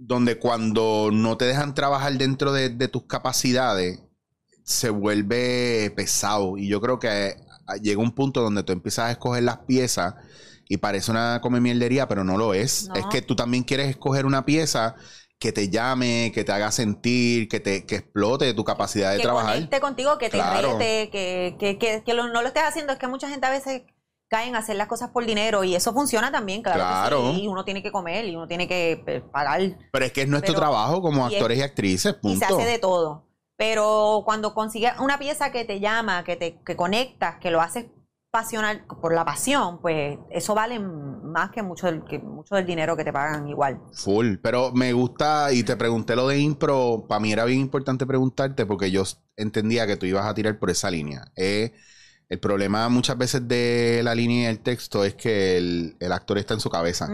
[SPEAKER 1] Donde cuando no te dejan trabajar dentro de, de tus capacidades, se vuelve pesado. Y yo creo que ah, llega un punto donde tú empiezas a escoger las piezas y parece una come mierdería, pero no lo es.
[SPEAKER 2] No.
[SPEAKER 1] Es que tú también quieres escoger una pieza que te llame, que te haga sentir, que te que explote tu capacidad de
[SPEAKER 2] que
[SPEAKER 1] trabajar.
[SPEAKER 2] conecte contigo, que te
[SPEAKER 1] Claro.
[SPEAKER 2] rete, que, que, que, que lo- no lo estés haciendo. Es que mucha gente a veces cae en hacer las cosas por dinero y eso funciona también, claro. que
[SPEAKER 1] Claro.
[SPEAKER 2] sí, y uno tiene que comer y uno tiene que eh, pagar
[SPEAKER 1] Pero es que es nuestro
[SPEAKER 2] Pero-
[SPEAKER 1] trabajo como
[SPEAKER 2] y es-
[SPEAKER 1] actores y actrices,
[SPEAKER 2] y se
[SPEAKER 1] punto.
[SPEAKER 2] hace de todo. Pero cuando consigues una pieza que te llama, que te que conectas, que lo haces pasional por la pasión, pues eso vale más que mucho del, que mucho del dinero que te pagan igual.
[SPEAKER 1] Full. Pero me gusta, y te pregunté lo de impro, para mí era bien importante preguntarte porque yo entendía que tú ibas a tirar por esa línea. Eh, el problema muchas veces de la línea y el texto es que el, el actor está en su cabeza.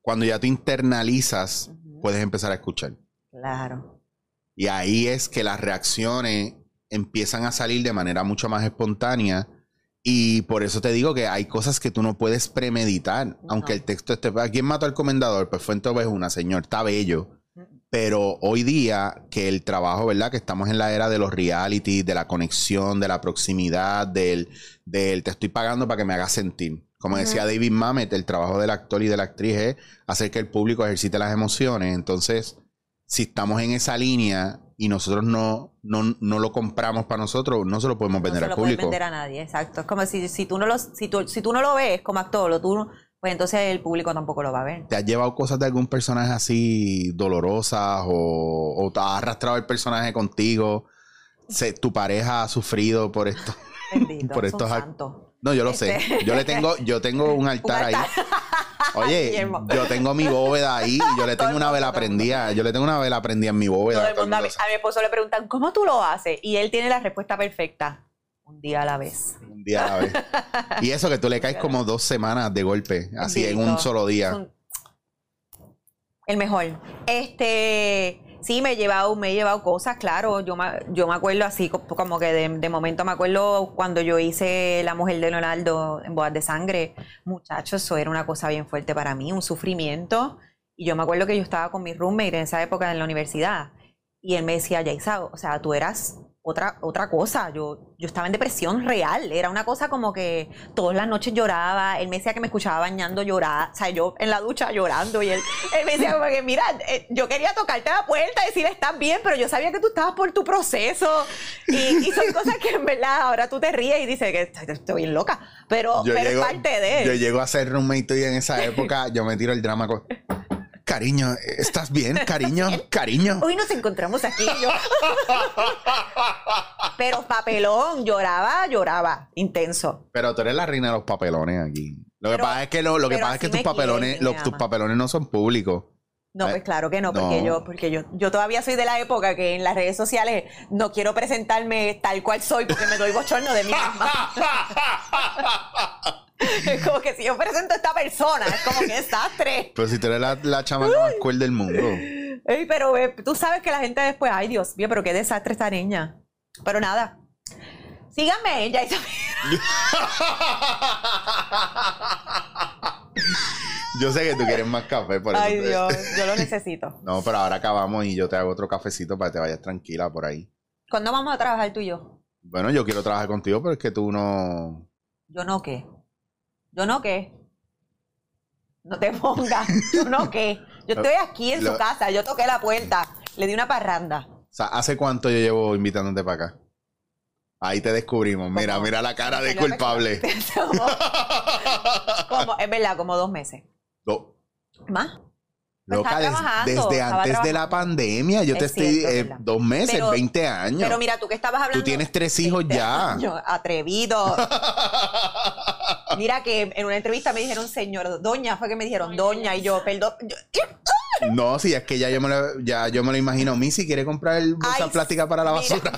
[SPEAKER 1] Cuando ya te internalizas, puedes empezar a escuchar.
[SPEAKER 2] Claro.
[SPEAKER 1] Y ahí es que las reacciones empiezan a salir de manera mucho más espontánea. Y por eso te digo que hay cosas que tú no puedes premeditar, aunque el texto esté. ¿A quién mató al comendador? Pues fue entonces una, señor, está bello. Pero hoy día, que el trabajo, ¿verdad? Que estamos en la era de los reality, de la conexión, de la proximidad, del, del te estoy pagando para que me hagas sentir. Como decía David Mamet, el trabajo del actor y de la actriz es hacer que el público ejercite las emociones. Entonces, si estamos en esa línea y nosotros no, no, no lo compramos para nosotros, no se lo podemos
[SPEAKER 2] No
[SPEAKER 1] vender
[SPEAKER 2] se
[SPEAKER 1] al
[SPEAKER 2] lo puedes
[SPEAKER 1] público.
[SPEAKER 2] vender a nadie, exacto. Es como si, si, tú, no lo, si, tú, si tú no lo ves como actor, tú, pues entonces el público tampoco lo va a ver.
[SPEAKER 1] ¿Te has llevado cosas de algún personaje así dolorosas o, o te has arrastrado el personaje contigo? Se- ¿Tu pareja ha sufrido por esto?
[SPEAKER 2] Bendito, (laughs)
[SPEAKER 1] Por estos act-
[SPEAKER 2] santos.
[SPEAKER 1] No, yo lo
[SPEAKER 2] Este-
[SPEAKER 1] sé. Yo le tengo, yo tengo un altar,
[SPEAKER 2] altar.
[SPEAKER 1] ahí. (laughs) Oye, yo tengo mi bóveda ahí y yo le (laughs) tengo una vela prendida. Yo le tengo una vela prendida en mi bóveda.
[SPEAKER 2] Todo el
[SPEAKER 1] todo el
[SPEAKER 2] mundo a, mi,
[SPEAKER 1] mundo
[SPEAKER 2] a mi esposo le preguntan, ¿cómo tú lo haces? Y él tiene la respuesta perfecta. Un día a la vez.
[SPEAKER 1] Un día a la vez. (laughs) Y eso que tú le caes como dos semanas de golpe, así en un solo día.
[SPEAKER 2] Un- El mejor. Este, Sí, me he llevado, me he llevado cosas, claro. Yo me, yo me acuerdo así, co- como que de, de momento me acuerdo cuando yo hice La Mujer de Leonardo en Bodas de Sangre. Muchachos, eso era una cosa bien fuerte para mí, un sufrimiento. Y yo me acuerdo que yo estaba con mi roommate en esa época en la universidad. Y él me decía, Yaisa, o sea, tú eras otra, otra cosa. Yo, yo estaba en depresión real. Era una cosa como que todas las noches lloraba. Él me decía que me escuchaba bañando llorar. O sea, yo en la ducha llorando. Y él, él me decía como que, mira, eh, yo quería tocarte la puerta y decir, estás bien, pero yo sabía que tú estabas por tu proceso. Y, y son (laughs) cosas que en verdad ahora tú te ríes y dices que estoy, bien loca. Pero, pero es parte de
[SPEAKER 1] yo
[SPEAKER 2] él.
[SPEAKER 1] llego a ser roommate y en esa (laughs) época yo me tiro el drama con... (laughs) Cariño, ¿estás bien? Cariño, cariño.
[SPEAKER 2] Hoy nos encontramos aquí. yo- (laughs) pero papelón, lloraba, lloraba, intenso.
[SPEAKER 1] Pero tú eres la reina de los papelones aquí. Lo que
[SPEAKER 2] Pero-
[SPEAKER 1] pasa es que, lo, lo que, pasa es que tus papelones,
[SPEAKER 2] quieren
[SPEAKER 1] los- tus papelones no son públicos.
[SPEAKER 2] No,
[SPEAKER 1] Eh,
[SPEAKER 2] pues claro que no, porque
[SPEAKER 1] no.
[SPEAKER 2] yo, porque yo, yo todavía soy de la época que en las redes sociales no quiero presentarme tal cual soy porque me doy bochorno de mí misma. (laughs) es como que si yo presento a esta persona, es como que desastre.
[SPEAKER 1] Pero si tú eres la, la chamaca más cool del mundo.
[SPEAKER 2] Ey, pero eh, tú sabes que la gente después, ay Dios mío, pero qué desastre esta niña. Pero nada. Síganme, ella (laughs)
[SPEAKER 1] Yo sé que tú quieres más café, por eso.
[SPEAKER 2] Ay Dios, yo lo necesito. (laughs)
[SPEAKER 1] No, pero ahora acabamos y yo te hago otro cafecito para que te vayas tranquila por ahí.
[SPEAKER 2] ¿Cuándo vamos a trabajar tú y yo?
[SPEAKER 1] Bueno, yo quiero trabajar contigo, pero es que tú no.
[SPEAKER 2] Yo no qué. Yo no qué. No te (laughs) pongas. Yo no qué. Yo estoy aquí en su casa. Yo toqué la puerta. Le di una parranda.
[SPEAKER 1] O sea, ¿hace cuánto yo llevo invitándote para acá? Ahí te descubrimos. Mira,
[SPEAKER 2] ¿Cómo?
[SPEAKER 1] mira la cara de culpable. (laughs)
[SPEAKER 2] como, es verdad, como dos meses.
[SPEAKER 1] No,
[SPEAKER 2] ¿Más?
[SPEAKER 1] loca, des- desde antes de la pandemia, yo te
[SPEAKER 2] Es
[SPEAKER 1] estoy
[SPEAKER 2] cierto,
[SPEAKER 1] eh, dos meses,
[SPEAKER 2] Pero-
[SPEAKER 1] 20 años.
[SPEAKER 2] Pero mira, tú que estabas hablando.
[SPEAKER 1] tú tienes tres hijos ya. (laughs)
[SPEAKER 2] Yo, atrevido. Mira que en una entrevista me dijeron señor, doña, fue que me dijeron doña, y yo, perdón. yo-
[SPEAKER 1] No, si es que ya yo me lo, ya yo me lo imagino. Missy quiere comprar el bolsa
[SPEAKER 2] Ay,
[SPEAKER 1] plástica para la basura.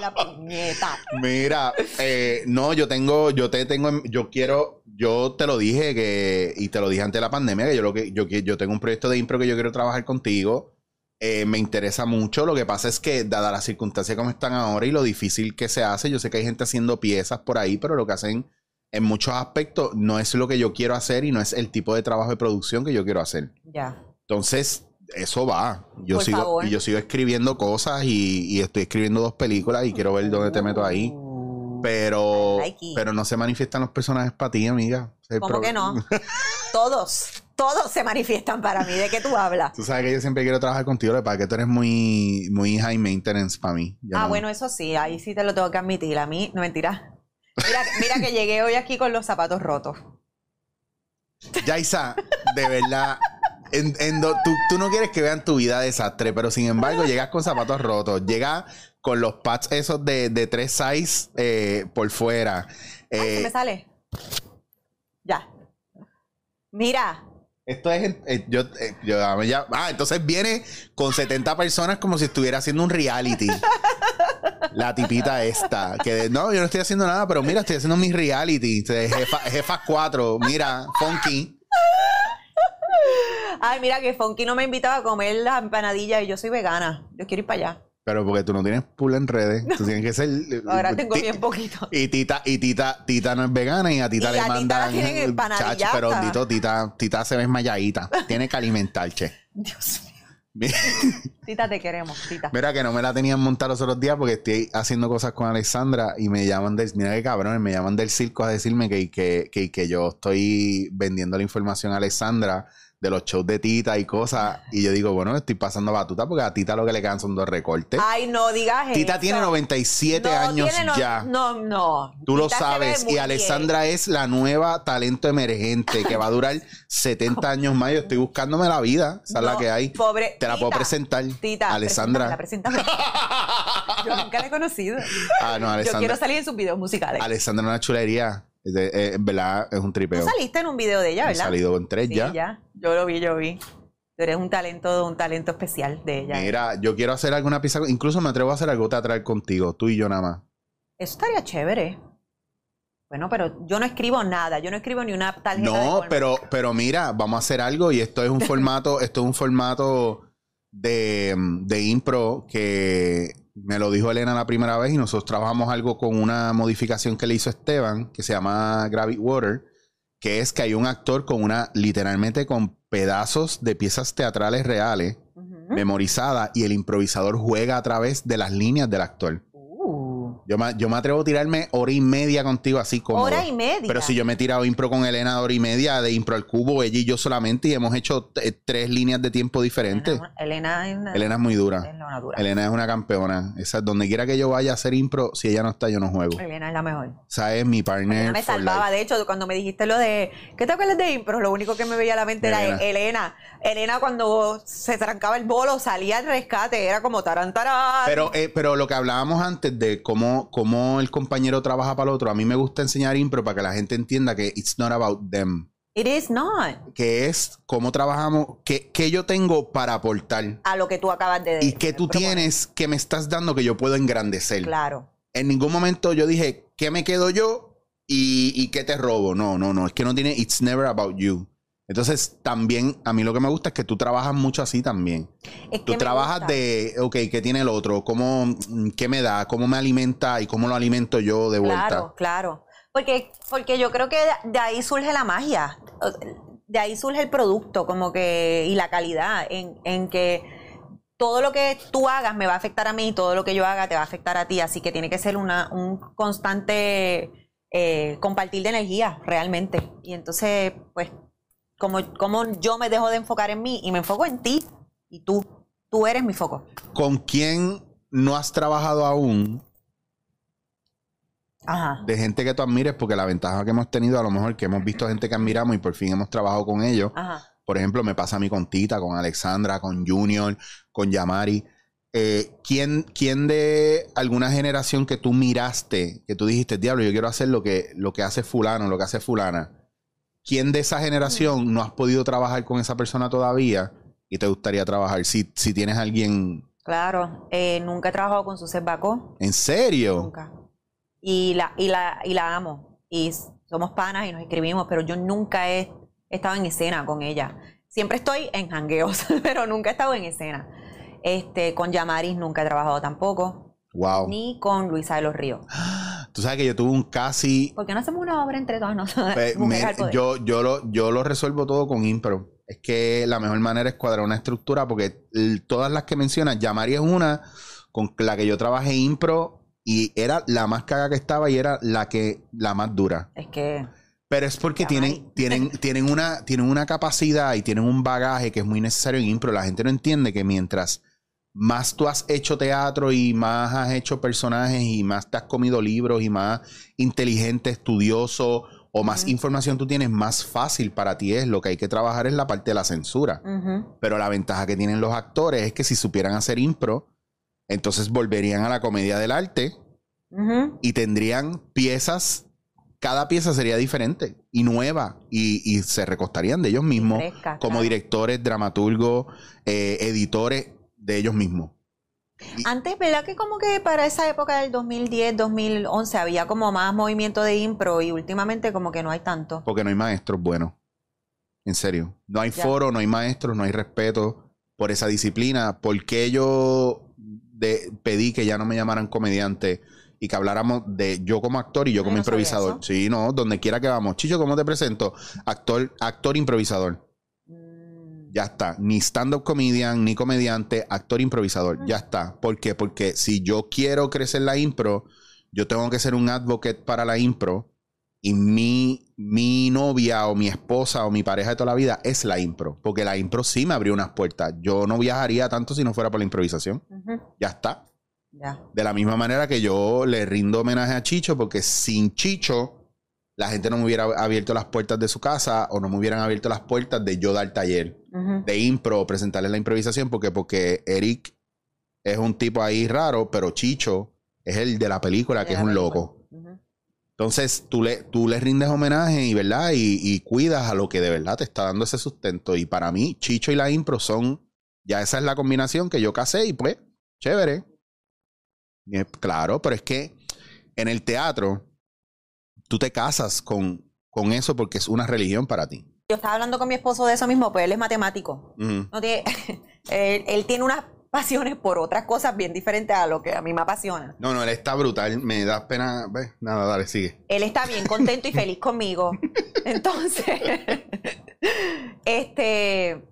[SPEAKER 2] La puñeta.
[SPEAKER 1] Mira, eh, no, yo tengo, yo te tengo, en- yo quiero, yo te lo dije que, y te lo dije antes de la pandemia, que yo lo que, yo, que- yo tengo un proyecto de impro que yo quiero trabajar contigo. Eh, me interesa mucho. Lo que pasa es que, dada las circunstancias como están ahora y lo difícil que se hace, yo sé que hay gente haciendo piezas por ahí, pero lo que hacen en muchos aspectos no es lo que yo quiero hacer y no es el tipo de trabajo de producción que yo quiero hacer.
[SPEAKER 2] Ya.
[SPEAKER 1] Entonces, eso va. Yo
[SPEAKER 2] Por
[SPEAKER 1] sigo,
[SPEAKER 2] favor.
[SPEAKER 1] y yo sigo escribiendo cosas y, y estoy escribiendo dos películas y quiero ver dónde te meto ahí. Pero,
[SPEAKER 2] like
[SPEAKER 1] pero no se manifiestan los personajes para ti, amiga. El
[SPEAKER 2] ¿Cómo que no? (laughs) Todos, todos se manifiestan para mí. ¿De qué tú hablas?
[SPEAKER 1] Tú sabes que yo siempre quiero trabajar contigo, lo que tú eres muy, muy high maintenance para mí. Yo
[SPEAKER 2] ah,
[SPEAKER 1] no-
[SPEAKER 2] bueno, eso sí, ahí sí te lo tengo que admitir. A mí, no mentira. Mira, mira que llegué hoy aquí con los zapatos rotos.
[SPEAKER 1] Yaisa, de verdad. en- en do- tú, tú no quieres que vean tu vida desastre, pero sin embargo llegas con zapatos rotos, llegas con los pads esos de, de tres size eh, por fuera.
[SPEAKER 2] Ay, ¿se
[SPEAKER 1] Eh,
[SPEAKER 2] me sale? Ya. Mira,
[SPEAKER 1] Esto es. eh, yo, yo- ah, ya- ah, entonces viene con 70 personas como si estuviera haciendo un reality. (laughs) La tipita esta. Que de- no, yo no estoy haciendo nada, pero mira, estoy haciendo mi reality. de Jefa, Jefas 4. Mira, funky.
[SPEAKER 2] ay, mira que Funky no me invitaba a comer las empanadillas y yo soy vegana. Yo quiero ir para allá.
[SPEAKER 1] Pero porque tú no tienes pool en redes. Tú tienes que ser. (laughs) eh,
[SPEAKER 2] Ahora tengo
[SPEAKER 1] ti-
[SPEAKER 2] bien poquito.
[SPEAKER 1] Y Tita, y Tita, Tita no es vegana y a Tita
[SPEAKER 2] Y
[SPEAKER 1] le
[SPEAKER 2] a Tita la
[SPEAKER 1] mandan. Chacho, pero Tita, Tita se ve esmayadita. Tiene que alimentar, che. (laughs)
[SPEAKER 2] Dios mío. (laughs) Tita, te queremos, Tita.
[SPEAKER 1] Mira que no me la tenían montada los otros días porque estoy haciendo cosas con Alexandra y me llaman del, mira qué cabrones, me llaman del circo a decirme que, que, que, que yo estoy vendiendo la información a Alexandra de los shows de Tita y cosas. Y yo digo, bueno, estoy pasando batuta porque a Tita lo que le quedan son dos recortes.
[SPEAKER 2] Ay, no digas
[SPEAKER 1] Tita
[SPEAKER 2] eso.
[SPEAKER 1] tiene 97
[SPEAKER 2] No,
[SPEAKER 1] años
[SPEAKER 2] tiene no-
[SPEAKER 1] ya.
[SPEAKER 2] No, no.
[SPEAKER 1] Tú lo
[SPEAKER 2] Tita
[SPEAKER 1] sabes. Y
[SPEAKER 2] bien.
[SPEAKER 1] Alexandra es la nueva talento emergente que va a durar 70 años más. Yo estoy buscándome la vida. Esa es la
[SPEAKER 2] No,
[SPEAKER 1] que hay.
[SPEAKER 2] Pobre.
[SPEAKER 1] Te la puedo
[SPEAKER 2] Tita,
[SPEAKER 1] presentar.
[SPEAKER 2] Tita,
[SPEAKER 1] Alessandra.
[SPEAKER 2] preséntamela, preséntamela. (laughs) Yo nunca la he conocido.
[SPEAKER 1] Ah, no,
[SPEAKER 2] Yo
[SPEAKER 1] Alexandra.
[SPEAKER 2] quiero salir en sus videos musicales.
[SPEAKER 1] Alexandra es una chulería. Es de- eh, en verdad es un
[SPEAKER 2] Tú
[SPEAKER 1] tripeo.
[SPEAKER 2] saliste en un video de ella,
[SPEAKER 1] He
[SPEAKER 2] ¿verdad?
[SPEAKER 1] salido con tres
[SPEAKER 2] Sí,
[SPEAKER 1] ya.
[SPEAKER 2] ya. Yo lo vi, yo vi. Tú eres un talento, un talento especial de ella.
[SPEAKER 1] Mira, yo quiero hacer alguna pieza. Incluso me atrevo a hacer algo teatral contigo, tú y yo nada más.
[SPEAKER 2] Eso estaría chévere. Bueno, pero yo no escribo nada. Yo no escribo ni una tarjeta de
[SPEAKER 1] No,
[SPEAKER 2] colmo.
[SPEAKER 1] pero, pero mira, vamos a hacer algo y esto es un (laughs) formato, esto es un formato de, de impro que me lo dijo Elena la primera vez y nosotros trabajamos algo con una modificación que le hizo Esteban, que se llama Gravity Water, que es que hay un actor con una, literalmente con pedazos de piezas teatrales reales, memorizadas, y el improvisador juega a través de las líneas del actor. Yo me, yo me atrevo a tirarme hora y media contigo así como.
[SPEAKER 2] Hora y media.
[SPEAKER 1] Pero si yo me he tirado impro con Elena hora y media de impro al cubo, ella y yo solamente, y hemos hecho eh, tres líneas de tiempo diferentes.
[SPEAKER 2] Elena, es, una,
[SPEAKER 1] Elena es muy dura. Elena es una campeona. Esa, donde quiera que yo vaya a hacer impro, si ella no está, yo no juego.
[SPEAKER 2] Elena es la mejor.
[SPEAKER 1] O sea, es mi partner.
[SPEAKER 2] Elena me salvaba. De hecho, cuando me dijiste lo de. ¿Qué te acuerdas de impro? Lo único que me veía a la mente era Elena. Elena, cuando se trancaba el bolo, salía al rescate. Era como tarantarán.
[SPEAKER 1] Pero, eh, pero lo que hablábamos antes de cómo, cómo el compañero trabaja para el otro. A mí me gusta enseñar impro para que la gente entienda que it's not about them.
[SPEAKER 2] It is not.
[SPEAKER 1] Que es cómo trabajamos, qué, yo tengo para aportar.
[SPEAKER 2] A lo que tú acabas de
[SPEAKER 1] decir. Y qué tú tienes que me estás dando que yo puedo engrandecer.
[SPEAKER 2] Claro.
[SPEAKER 1] En ningún momento yo dije, ¿qué me quedo yo y, y qué te robo? No, no, no. Es que no tiene, it's never about you. Entonces, también a mí lo que me gusta es que tú trabajas mucho así también. tú trabajas de, ok, ¿qué tiene el otro? ¿Cómo, ¿Qué me da? ¿Cómo me alimenta? ¿Y cómo lo alimento yo de vuelta?
[SPEAKER 2] Claro, claro. Porque, porque yo creo que de ahí surge la magia. De ahí surge el producto, como que, y la calidad, en, en que todo lo que tú hagas me va a afectar a mí, todo lo que yo haga te va a afectar a ti. Así que tiene que ser una, un constante eh, compartir de energía, realmente. Y entonces, pues como, yo me dejo de enfocar en mí y me enfoco en ti y tú. Tú eres mi foco.
[SPEAKER 1] ¿Con quién no has trabajado aún?
[SPEAKER 2] Ajá.
[SPEAKER 1] De gente que tú admires, porque la ventaja que hemos tenido, a lo mejor que hemos visto gente que admiramos y por fin hemos trabajado con ellos.
[SPEAKER 2] Ajá.
[SPEAKER 1] Por ejemplo, me pasa a mí con Tita, con Alexandra, con Junior, con Yamari. Eh, ¿quién, ¿quién, de alguna generación que tú miraste, que tú dijiste, diablo, yo quiero hacer lo que, lo que hace fulano, lo que hace fulana? ¿Quién de esa generación no has podido trabajar con esa persona todavía y te gustaría trabajar? Si, si tienes alguien...
[SPEAKER 2] Claro, eh, nunca he trabajado con su Bacó.
[SPEAKER 1] ¿En serio?
[SPEAKER 2] Nunca. Y la, y, la, y la amo. Y somos panas y nos escribimos, pero yo nunca he estado en escena con ella. Siempre estoy en jangueos, (laughs) pero nunca he estado en escena. Este, con Yamaris nunca he trabajado tampoco.
[SPEAKER 1] Wow.
[SPEAKER 2] Ni con Luisa de los Ríos. (gasps)
[SPEAKER 1] Tú sabes que yo tuve un casi.
[SPEAKER 2] ¿Por qué no hacemos una obra entre todos nosotros?
[SPEAKER 1] Pues, (laughs) yo, yo, lo, yo lo resuelvo todo con impro. Es que la mejor manera es cuadrar una estructura porque todas las que mencionas, Yamari es una con la que yo trabajé impro y era la más caga que estaba y era la que la más dura.
[SPEAKER 2] Es que
[SPEAKER 1] pero es porque tienen, tienen, (laughs) tienen, una, tienen una capacidad y tienen un bagaje que es muy necesario en impro. La gente no entiende que mientras más tú has hecho teatro y más has hecho personajes y más te has comido libros y más inteligente, estudioso o más información tú tienes, más fácil para ti es. Lo que hay que trabajar es la parte de la censura. Pero la ventaja que tienen los actores es que si supieran hacer impro, entonces volverían a la comedia del arte y tendrían piezas, cada pieza sería diferente y nueva y, se recostarían de ellos mismos como directores, dramaturgos, eh, editores de ellos mismos.
[SPEAKER 2] Antes, ¿verdad que como que para esa época del 2010, 2011 había como más movimiento de impro y últimamente como que no hay tanto?
[SPEAKER 1] Porque no hay maestros buenos. En serio. No hay foro, no hay maestros, no hay respeto por esa disciplina. ¿Por qué yo pedí que ya no me llamaran comediante y que habláramos de yo como actor y yo como improvisador? Sí, no, donde quiera que vamos. Chicho, ¿cómo te presento? Actor, actor improvisador. Ya está. Ni stand-up comedian, ni comediante, actor improvisador. Ya está. ¿Por qué? Porque si yo quiero crecer la impro, yo tengo que ser un advocate para la impro. Y mi, mi novia o mi esposa o mi pareja de toda la vida es la impro. Porque la impro sí me abrió unas puertas. Yo no viajaría tanto si no fuera por la improvisación. Ya está. De la misma manera que yo le rindo homenaje a Chicho, porque sin Chicho la gente no me hubiera abierto las puertas de su casa o no me hubieran abierto las puertas de yo dar taller de impro, presentarles la improvisación, porque, porque Eric es un tipo ahí raro, pero Chicho es el de la película, que es un loco. Entonces tú le, tú le rindes homenaje y, ¿verdad? Y, cuidas a lo que de verdad te está dando ese sustento. Y para mí, Chicho y la impro son, ya esa es la combinación que yo casé y pues, chévere. claro, pero es que en el teatro tú te casas con, con eso porque es una religión para ti.
[SPEAKER 2] yo estaba hablando con mi esposo de eso mismo, pues él es matemático. No tiene- (laughs) él, él tiene unas pasiones por otras cosas bien diferentes a lo que a mí me apasiona.
[SPEAKER 1] No, no, él está brutal. Me da pena. ¿Ves? Nada, dale, sigue.
[SPEAKER 2] Él está bien contento y feliz conmigo. (laughs) Entonces, (laughs) este,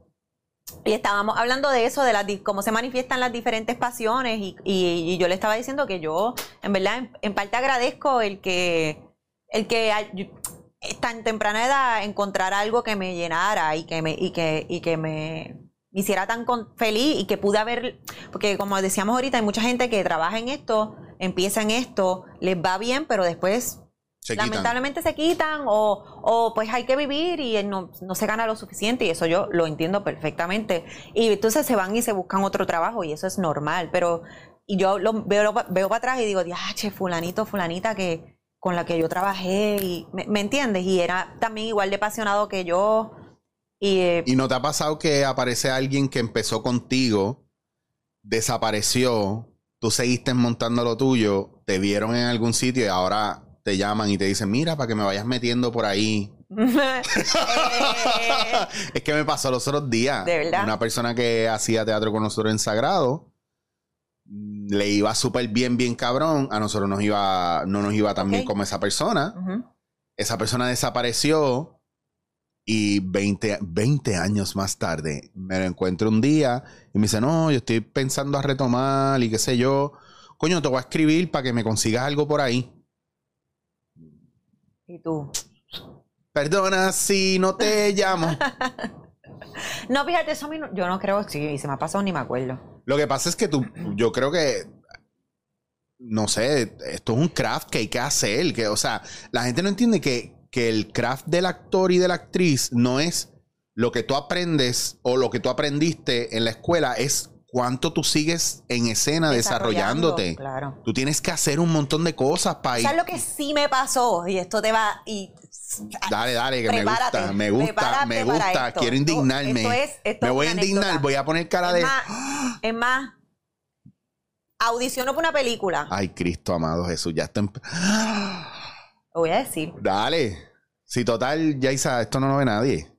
[SPEAKER 2] y estábamos hablando de eso, de las, cómo se manifiestan las diferentes pasiones y, y- y yo le estaba diciendo que yo, en verdad, en, en parte agradezco el que, el que yo- tan temprana edad encontrar algo que me llenara y que me, y que, y que me, me hiciera tan con- feliz y que pude haber, porque como decíamos ahorita, hay mucha gente que trabaja en esto, empieza en esto, les va bien, pero después
[SPEAKER 1] Se
[SPEAKER 2] lamentablemente se quitan o, o pues hay que vivir y no, no se gana lo suficiente y eso yo lo entiendo perfectamente. Y entonces se van y se buscan otro trabajo y eso es normal, pero y yo lo veo, veo para atrás y digo, che, fulanito, fulanita que con la que yo trabajé y ¿me, me entiendes? Y era también igual de apasionado que yo y eh,
[SPEAKER 1] ¿Y no te ha pasado que aparece alguien que empezó contigo, desapareció, tú seguiste montando lo tuyo, te vieron en algún sitio y ahora te llaman y te dicen, mira, para que me vayas metiendo por ahí? (laughs) es que me pasó los otros días.
[SPEAKER 2] ¿De verdad?
[SPEAKER 1] Una persona que hacía teatro con nosotros en Sagrado le iba súper bien, bien cabrón. A nosotros nos iba, no nos iba tan bien como esa persona. Esa persona desapareció y 20, 20 años más tarde me lo encuentro un día y me dice, no, yo estoy pensando a retomar y qué sé yo. Coño, te voy a escribir para que me consigas algo por ahí.
[SPEAKER 2] y tú.
[SPEAKER 1] Perdona si no te (laughs) llamo.
[SPEAKER 2] No, fíjate, eso a mí no- yo no creo, sí, y se me ha pasado ni me acuerdo.
[SPEAKER 1] Lo que pasa es que tú, yo creo que, no sé, esto es un craft que hay que hacer. Que, o sea, la gente no entiende que, que el craft del actor y de la actriz no es lo que tú aprendes o lo que tú aprendiste en la escuela, es cuánto tú sigues en escena desarrollándote.
[SPEAKER 2] claro.
[SPEAKER 1] Tú tienes que hacer un montón de cosas para ir.
[SPEAKER 2] ¿Sabes lo que sí me pasó? Y esto te va. Y,
[SPEAKER 1] Dale, dale, que me
[SPEAKER 2] Prepárate,
[SPEAKER 1] gusta, me gusta,
[SPEAKER 2] prepárate
[SPEAKER 1] me gusta.
[SPEAKER 2] esto.
[SPEAKER 1] Quiero indignarme.
[SPEAKER 2] esto es- esto
[SPEAKER 1] me voy a indignar,
[SPEAKER 2] anécdota.
[SPEAKER 1] voy a poner cara
[SPEAKER 2] es,
[SPEAKER 1] de.
[SPEAKER 2] más, es más, audiciono para una película.
[SPEAKER 1] Ay, Cristo amado Jesús, ya está.
[SPEAKER 2] Lo voy a decir.
[SPEAKER 1] Dale. Si total, Yaisa, esto no lo ve nadie.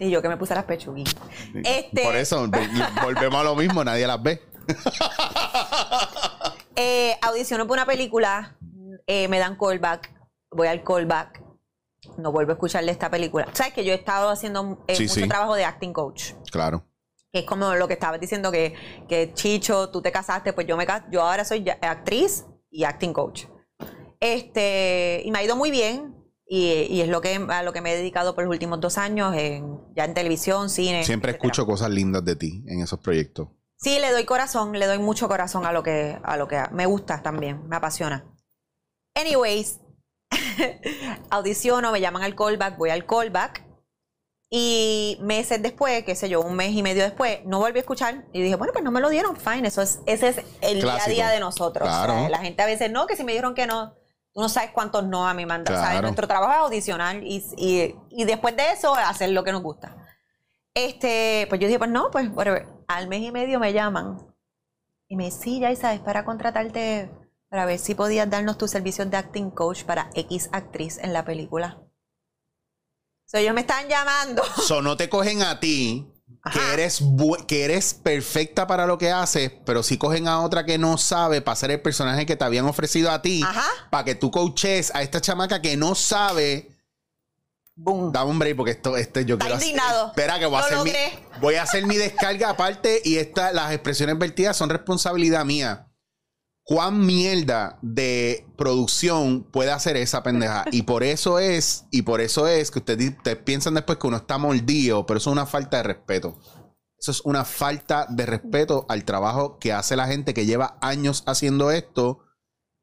[SPEAKER 2] Y yo que me puse las pechuguitas. Este,
[SPEAKER 1] Por eso, volvemos a lo mismo, nadie las ve.
[SPEAKER 2] eh, audiciono para una película. Eh, me dan callback. Voy al callback. No vuelvo a escucharle esta película. ¿Sabes que yo he estado haciendo eh,
[SPEAKER 1] Sí,
[SPEAKER 2] mucho
[SPEAKER 1] sí.
[SPEAKER 2] trabajo de acting coach?
[SPEAKER 1] Claro.
[SPEAKER 2] que es como lo que estabas diciendo que, que Chicho, tú te casaste, pues yo me yo ahora soy actriz y acting coach. Este, y me ha ido muy bien y, y es lo que a lo que me he dedicado por los últimos dos años, en, ya en televisión, cine.
[SPEAKER 1] Siempre
[SPEAKER 2] etcétera.
[SPEAKER 1] escucho cosas lindas de ti en esos proyectos.
[SPEAKER 2] Sí, le doy corazón, le doy mucho corazón a lo que a lo que me gusta también, me apasiona. Anyways, (laughs) audiciono, me llaman al callback, voy al callback y meses después, qué sé yo, un mes y medio después, no volví a escuchar y dije, bueno, pues no me lo dieron, fine, eso es ese es el
[SPEAKER 1] Clásico.
[SPEAKER 2] día a día de nosotros. O sea,
[SPEAKER 1] Claro.
[SPEAKER 2] la gente a veces no, que si me dijeron que no, tú no sabes cuántos no a mí mandan. ¿sabes?
[SPEAKER 1] Claro.
[SPEAKER 2] Nuestro trabajo es audicionar y, y, y después de eso hacer lo que nos gusta. Este, pues yo dije, pues no, pues whatever. Al mes y medio me llaman y me dicen, sí, ya sabes, para contratarte, para ver si podías darnos tus servicios de acting coach para X actriz en la película. So, ellos me están llamando. (laughs)
[SPEAKER 1] So, no te cogen a ti, que eres, que eres perfecta para lo que haces, pero sí cogen a otra que no sabe para ser el personaje que te habían ofrecido a ti,
[SPEAKER 2] Ajá.
[SPEAKER 1] para que tú coaches a esta chamaca que no sabe.
[SPEAKER 2] Boom.
[SPEAKER 1] Dame un break porque esto, este, yo
[SPEAKER 2] Está
[SPEAKER 1] quiero hacer-
[SPEAKER 2] indignado.
[SPEAKER 1] espera que voy a hacer mi, voy a hacer mi descarga aparte y esta, las expresiones vertidas son responsabilidad mía. ¿Cuán mierda de producción puede hacer esa pendeja? Y por eso es, y por eso es que ustedes, ustedes piensan después que uno está mordido, pero eso es una falta de respeto. Eso es una falta de respeto al trabajo que hace la gente que lleva años haciendo esto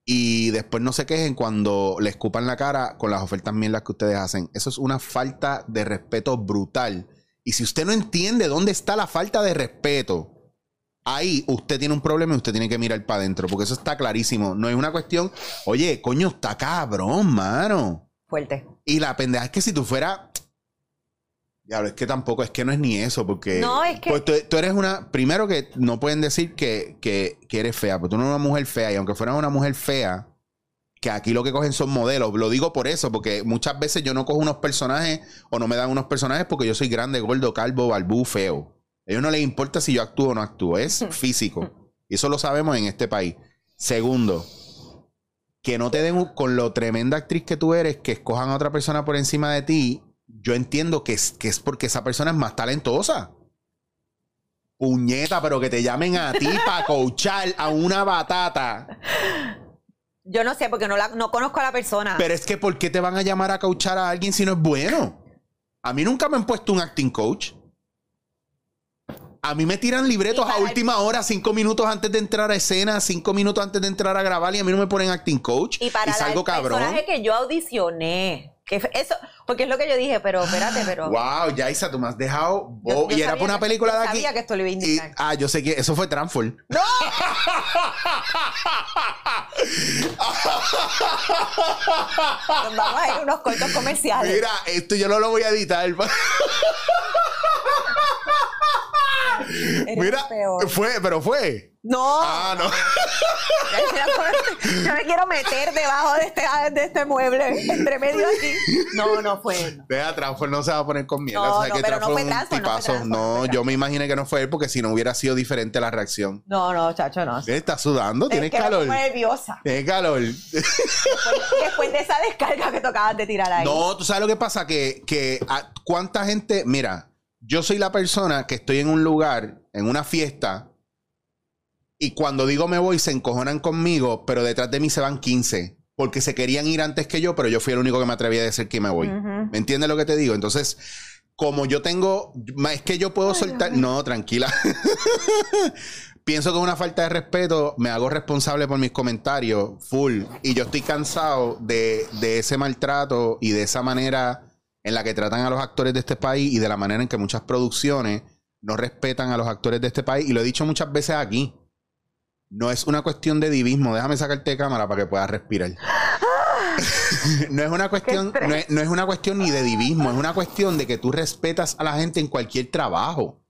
[SPEAKER 1] y después no se quejen cuando le escupan la cara con las ofertas mierdas que ustedes hacen. Eso es una falta de respeto brutal. Y si usted no entiende dónde está la falta de respeto, ahí usted tiene un problema y usted tiene que mirar para adentro, porque eso está clarísimo. No es una cuestión, oye, coño, está cabrón, mano.
[SPEAKER 2] Fuerte.
[SPEAKER 1] Y la pendeja es que si tú fueras. Diablo, es que tampoco, es que no es ni eso, porque.
[SPEAKER 2] No, es que-
[SPEAKER 1] Pues tú, tú eres una. Primero que no pueden decir que, que, que eres fea, porque tú no eres una mujer fea, y aunque fueras una mujer fea, que aquí lo que cogen son modelos. Lo digo por eso, porque muchas veces yo no cojo unos personajes o no me dan unos personajes porque yo soy grande, gordo, calvo, balbú, feo. A ellos no les importa si yo actúo o no actúo, es (laughs) físico. Y eso lo sabemos en este país. Segundo, que no te den con lo tremenda actriz que tú eres, que escojan a otra persona por encima de ti. Yo entiendo que es, que es porque esa persona es más talentosa. Puñeta, pero que te llamen a ti para (laughs) coachar a una batata.
[SPEAKER 2] Yo no sé, porque no, la, no conozco a la persona.
[SPEAKER 1] Pero es que, ¿por qué te van a llamar a coachar a alguien si no es bueno? A mí nunca me han puesto un acting coach. A mí me tiran libretos
[SPEAKER 2] Y para
[SPEAKER 1] a última hora, cinco minutos antes de entrar a escena, cinco minutos antes de entrar a grabar y a mí no me ponen acting coach.
[SPEAKER 2] y para la-
[SPEAKER 1] salgo
[SPEAKER 2] el
[SPEAKER 1] cabrón.
[SPEAKER 2] personaje que yo audicioné, que eso, porque es lo que yo dije, pero espérate, pero...
[SPEAKER 1] Wow, Yaisa, tú me has dejado.
[SPEAKER 2] Yo-
[SPEAKER 1] bo-
[SPEAKER 2] yo
[SPEAKER 1] y era por una
[SPEAKER 2] que-
[SPEAKER 1] película
[SPEAKER 2] yo
[SPEAKER 1] de aquí.
[SPEAKER 2] sabía que esto lo iba a
[SPEAKER 1] Y-
[SPEAKER 2] indicar.
[SPEAKER 1] ah, yo sé que eso fue Transform.
[SPEAKER 2] ¡No! (laughs) Nos vamos a ir unos cortos comerciales.
[SPEAKER 1] Mira, esto yo no lo voy a editar. (laughs) Mira,
[SPEAKER 2] peor.
[SPEAKER 1] fue, pero fue.
[SPEAKER 2] No.
[SPEAKER 1] Ah, no.
[SPEAKER 2] Yo me quiero meter debajo de este, de este mueble, entre medio aquí. No, no fue.
[SPEAKER 1] Deja, Transform no se va a poner con mierda.
[SPEAKER 2] No,
[SPEAKER 1] O sea,
[SPEAKER 2] no,
[SPEAKER 1] que
[SPEAKER 2] pero no fue Transform, no fue
[SPEAKER 1] tipazo.
[SPEAKER 2] Transform,
[SPEAKER 1] No,
[SPEAKER 2] no
[SPEAKER 1] yo me imaginé que no fue él porque si no hubiera sido diferente la reacción.
[SPEAKER 2] No, no, chacho, no.
[SPEAKER 1] Estás sudando, tienes
[SPEAKER 2] es que me
[SPEAKER 1] calor.
[SPEAKER 2] pongo nerviosa.
[SPEAKER 1] Tienes calor.
[SPEAKER 2] Después, después de esa descarga que tocabas de tirar ahí.
[SPEAKER 1] No, tú sabes lo que pasa, que, que a- cuánta gente, mira, yo soy la persona que estoy en un lugar, en una fiesta, y cuando digo me voy, se encojonan conmigo, pero detrás de mí se van 15, porque se querían ir antes que yo, pero yo fui el único que me atrevía a decir que me voy. ¿Me entiendes lo que te digo? Entonces, como yo tengo, es que yo puedo soltar, no, tranquila. (laughs) Pienso que es una falta de respeto, me hago responsable por mis comentarios, full, y yo estoy cansado de, de ese maltrato y de esa manera en la que tratan a los actores de este país y de la manera en que muchas producciones no respetan a los actores de este país. Y lo he dicho muchas veces aquí. No es una cuestión de divismo. Déjame sacarte de cámara para que puedas respirar. (laughs) no es una cuestión, no es, no es una cuestión ni de divismo, es una cuestión de que tú respetas a la gente en cualquier trabajo.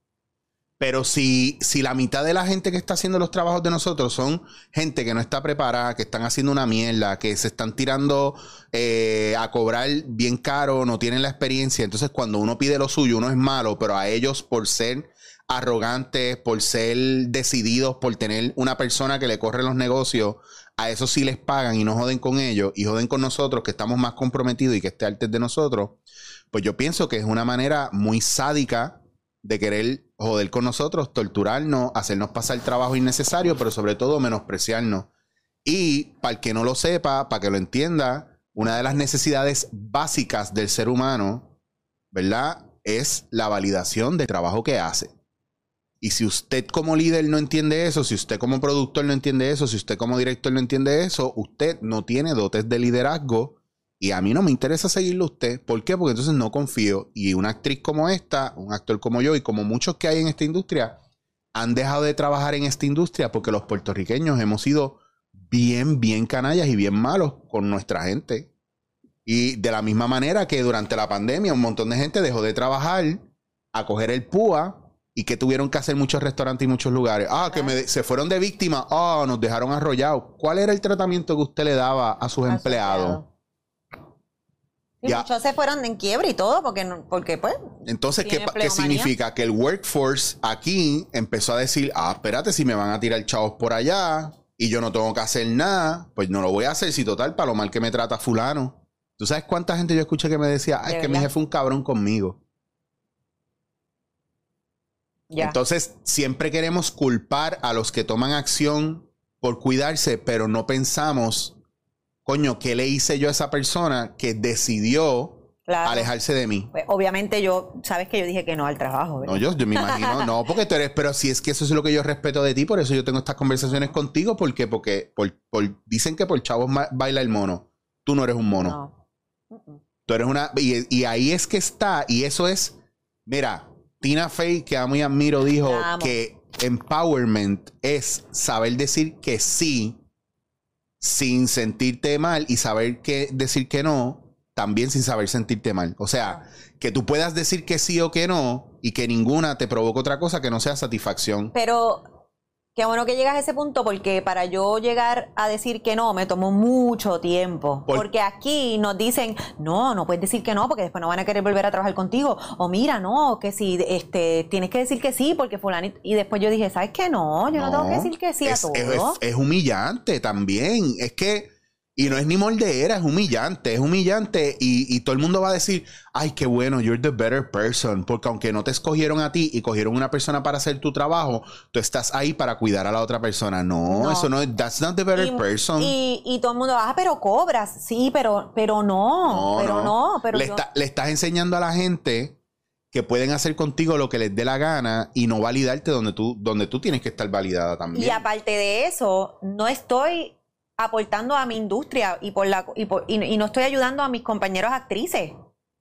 [SPEAKER 1] Pero si, si la mitad de la gente que está haciendo los trabajos de nosotros son gente que no está preparada, que están haciendo una mierda, que se están tirando eh, a cobrar bien caro, no tienen la experiencia, entonces cuando uno pide lo suyo, uno es malo, pero a ellos por ser arrogantes, por ser decididos, por tener una persona que le corre los negocios, a eso sí les pagan y no joden con ellos y joden con nosotros que estamos más comprometidos y que esté antes de nosotros, pues yo pienso que es una manera muy sádica de querer joder con nosotros, torturarnos, hacernos pasar trabajo innecesario, pero sobre todo menospreciarnos. Y para el que no lo sepa, para que lo entienda, una de las necesidades básicas del ser humano, ¿verdad? Es la validación del trabajo que hace. Y si usted como líder no entiende eso, si usted como productor no entiende eso, si usted como director no entiende eso, usted no tiene dotes de liderazgo y a mí no me interesa seguirlo a usted. ¿Por qué? Porque entonces no confío. Y una actriz como esta, un actor como yo y como muchos que hay en esta industria, han dejado de trabajar en esta industria porque los puertorriqueños hemos sido bien, bien canallas y bien malos con nuestra gente. Y de la misma manera que durante la pandemia un montón de gente dejó de trabajar a coger el púa y que tuvieron que hacer muchos restaurantes y muchos lugares. Ah, que me se fueron de víctima. Ah, nos dejaron arrollados. ¿Cuál era el tratamiento que usted le daba a sus empleados?
[SPEAKER 2] Y
[SPEAKER 1] Ya.
[SPEAKER 2] muchos se fueron en quiebra y todo, porque, no- porque pues,
[SPEAKER 1] Entonces, ¿qué, qué significa? Que el workforce aquí empezó a decir, ah, espérate, si me van a tirar chavos por allá y yo no tengo que hacer nada, pues no lo voy a hacer si total, para lo mal que me trata fulano. ¿Tú sabes cuánta gente yo escuché que me decía, "Ay, es que mi jefe fue un cabrón conmigo?
[SPEAKER 2] ya.
[SPEAKER 1] Entonces, siempre queremos culpar a los que toman acción por cuidarse, pero no pensamos, coño, ¿qué le hice yo a esa persona que decidió
[SPEAKER 2] Claro.
[SPEAKER 1] alejarse de mí?
[SPEAKER 2] Pues, obviamente yo, sabes que yo dije que no al trabajo, ¿verdad?
[SPEAKER 1] No, yo, yo me imagino, no, porque tú eres, pero si es que eso es lo que yo respeto de ti, por eso yo tengo estas conversaciones contigo, porque, porque por, por- dicen que por chavos baila el mono. Tú no eres un mono.
[SPEAKER 2] No.
[SPEAKER 1] Tú eres una. Y, y ahí es que está, y eso es. Mira, Tina Fey, que amo y admiro, dijo que empowerment es saber decir que sí sin sentirte mal y saber que decir que no también sin saber sentirte mal. O sea, que tú puedas decir que sí o que no y que ninguna te provoque otra cosa que no sea satisfacción.
[SPEAKER 2] Pero Qué bueno que llegas a ese punto porque para yo llegar a decir que no me tomó mucho tiempo. porque aquí nos dicen, no, no puedes decir que no porque después no van a querer volver a trabajar contigo. O mira, no, que si este, tienes que decir que sí porque fulano... Y después yo dije, ¿sabes qué? No, yo no, tengo que decir que sí a todo.
[SPEAKER 1] es humillante también. Es que y no es ni moldeera, es humillante, es humillante. Y, todo el mundo va a decir, ay, qué bueno, you're the better person. Porque aunque no te escogieron a ti y cogieron una persona para hacer tu trabajo, tú estás ahí para cuidar a la otra persona. No, eso no es, that's not the better person.
[SPEAKER 2] Y, todo el mundo, ah, pero cobras. Sí, pero, pero no, pero no. pero
[SPEAKER 1] le, le estás enseñando a la gente que pueden hacer contigo lo que les dé la gana y no validarte donde tú, donde tú tienes que estar validada también.
[SPEAKER 2] Y aparte de eso, no estoy aportando a mi industria y, por la, y, no estoy ayudando a mis compañeros actrices